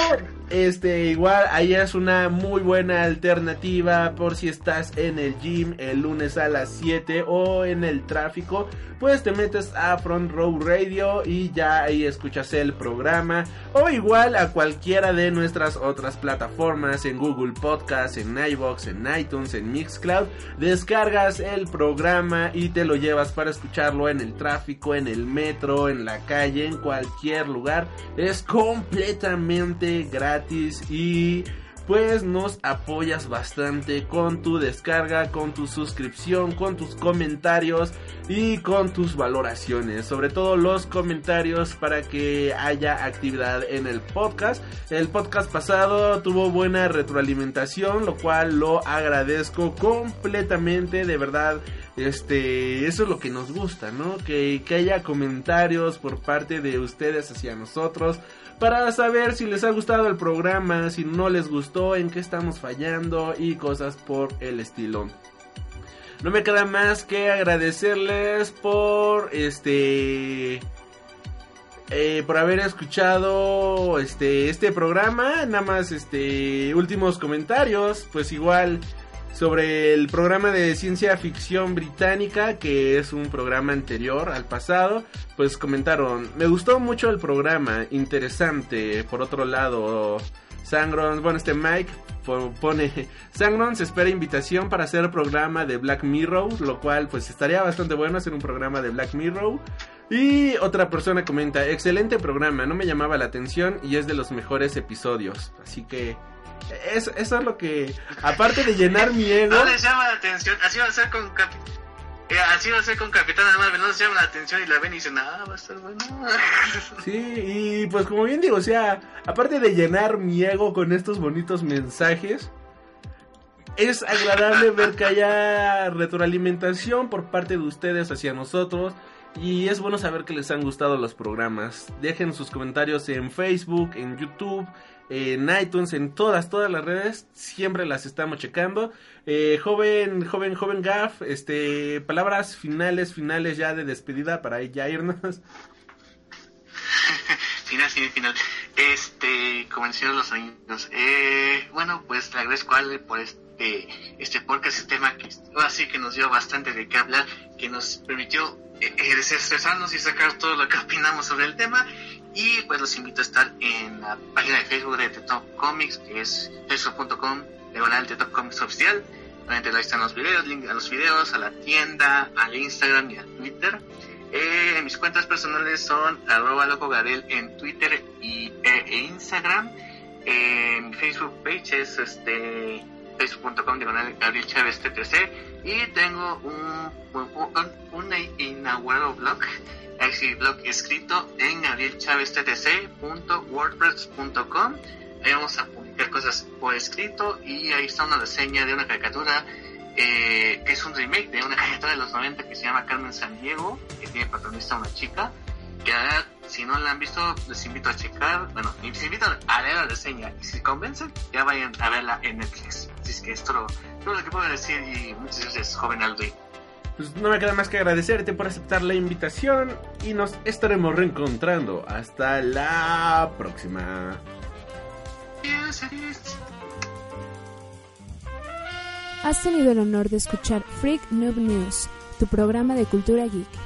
este igual ahí es una muy buena alternativa por si estás en el gym el lunes a las 7 o en el tráfico, pues te metes a Front Row Radio y ya ahí escuchas el programa o igual a cualquiera de nuestras otras plataformas en Google Podcast, en iBox, en iTunes, en Mixcloud, descargas el programa y te lo llevas para escucharlo en el tráfico, en el metro, en la calle, en cualquier lugar. Es completamente gratis y pues nos apoyas bastante con tu descarga, con tu suscripción, con tus comentarios y con tus valoraciones. Sobre todo los comentarios para que haya actividad en el podcast. El podcast pasado tuvo buena retroalimentación, lo cual lo agradezco completamente, de verdad. Este, eso es lo que nos gusta, ¿no? Que, que haya comentarios por parte de ustedes hacia nosotros para saber si les ha gustado el programa, si no les gustó, en qué estamos fallando y cosas por el estilo. No me queda más que agradecerles por este eh, por haber escuchado este este programa, nada más este últimos comentarios, pues igual sobre el programa de ciencia ficción británica, que es un programa anterior al pasado, pues comentaron, me gustó mucho el programa, interesante, por otro lado, Sangrons, bueno, este Mike pone, (laughs) Sangrons espera invitación para hacer programa de Black Mirror, lo cual pues estaría bastante bueno hacer un programa de Black Mirror. Y otra persona comenta, excelente programa, no me llamaba la atención y es de los mejores episodios, así que eso, eso es lo que, aparte de llenar mi ego... No les llama la atención, así va a ser con eh, así va a ser con Capitana Marvel, no les llama la atención y la ven y dicen, ah, va a estar bueno. (laughs) Sí, y pues como bien digo, o sea, aparte de llenar mi ego con estos bonitos mensajes, es agradable ver que haya retroalimentación por parte de ustedes hacia nosotros. Y es bueno saber que les han gustado los programas. Dejen sus comentarios en Facebook, en YouTube, en iTunes, en todas, todas las redes, siempre las estamos checando. Eh, joven, joven, joven Gaff, este, palabras finales, finales ya de despedida para ya irnos. (laughs) final, final, final. Este, como los amigos, eh, bueno, pues le agradezco a Ale por este, este podcast, este tema que así que nos dio bastante de qué hablar, que nos permitió eh, desestresarnos y sacar todo lo que opinamos sobre el tema y pues los invito a estar en la página de Facebook de The Comics, que es facebook.com diagonal The Top Comics Oficial. Obviamente ahí están los videos, a los videos, a la tienda, al Instagram y a Twitter. Eh, mis cuentas personales son arroba locogadel en Twitter y, e, e Instagram. Eh, mi Facebook page es este facebook.com diagonal Gabriel Chávez TTC y tengo un, un, un, un inaugurado blog Exit blog escrito en gabrielchavezttc.wordpress.com. Ahí vamos a publicar cosas por escrito y ahí está una reseña de una caricatura eh, que es un remake de una caricatura de los 90 que se llama Carmen San Diego, que tiene protagonista una chica. Que si no la han visto, les invito a checar. Bueno, les invito a leer la reseña y si convencen, ya vayan a verla en Netflix. Así es que esto lo, todo lo que puedo decir y muchas gracias, joven Aldo pues no me queda más que agradecerte por aceptar la invitación y nos estaremos reencontrando. Hasta la próxima. Has tenido el honor de escuchar Freak Noob News, tu programa de cultura geek.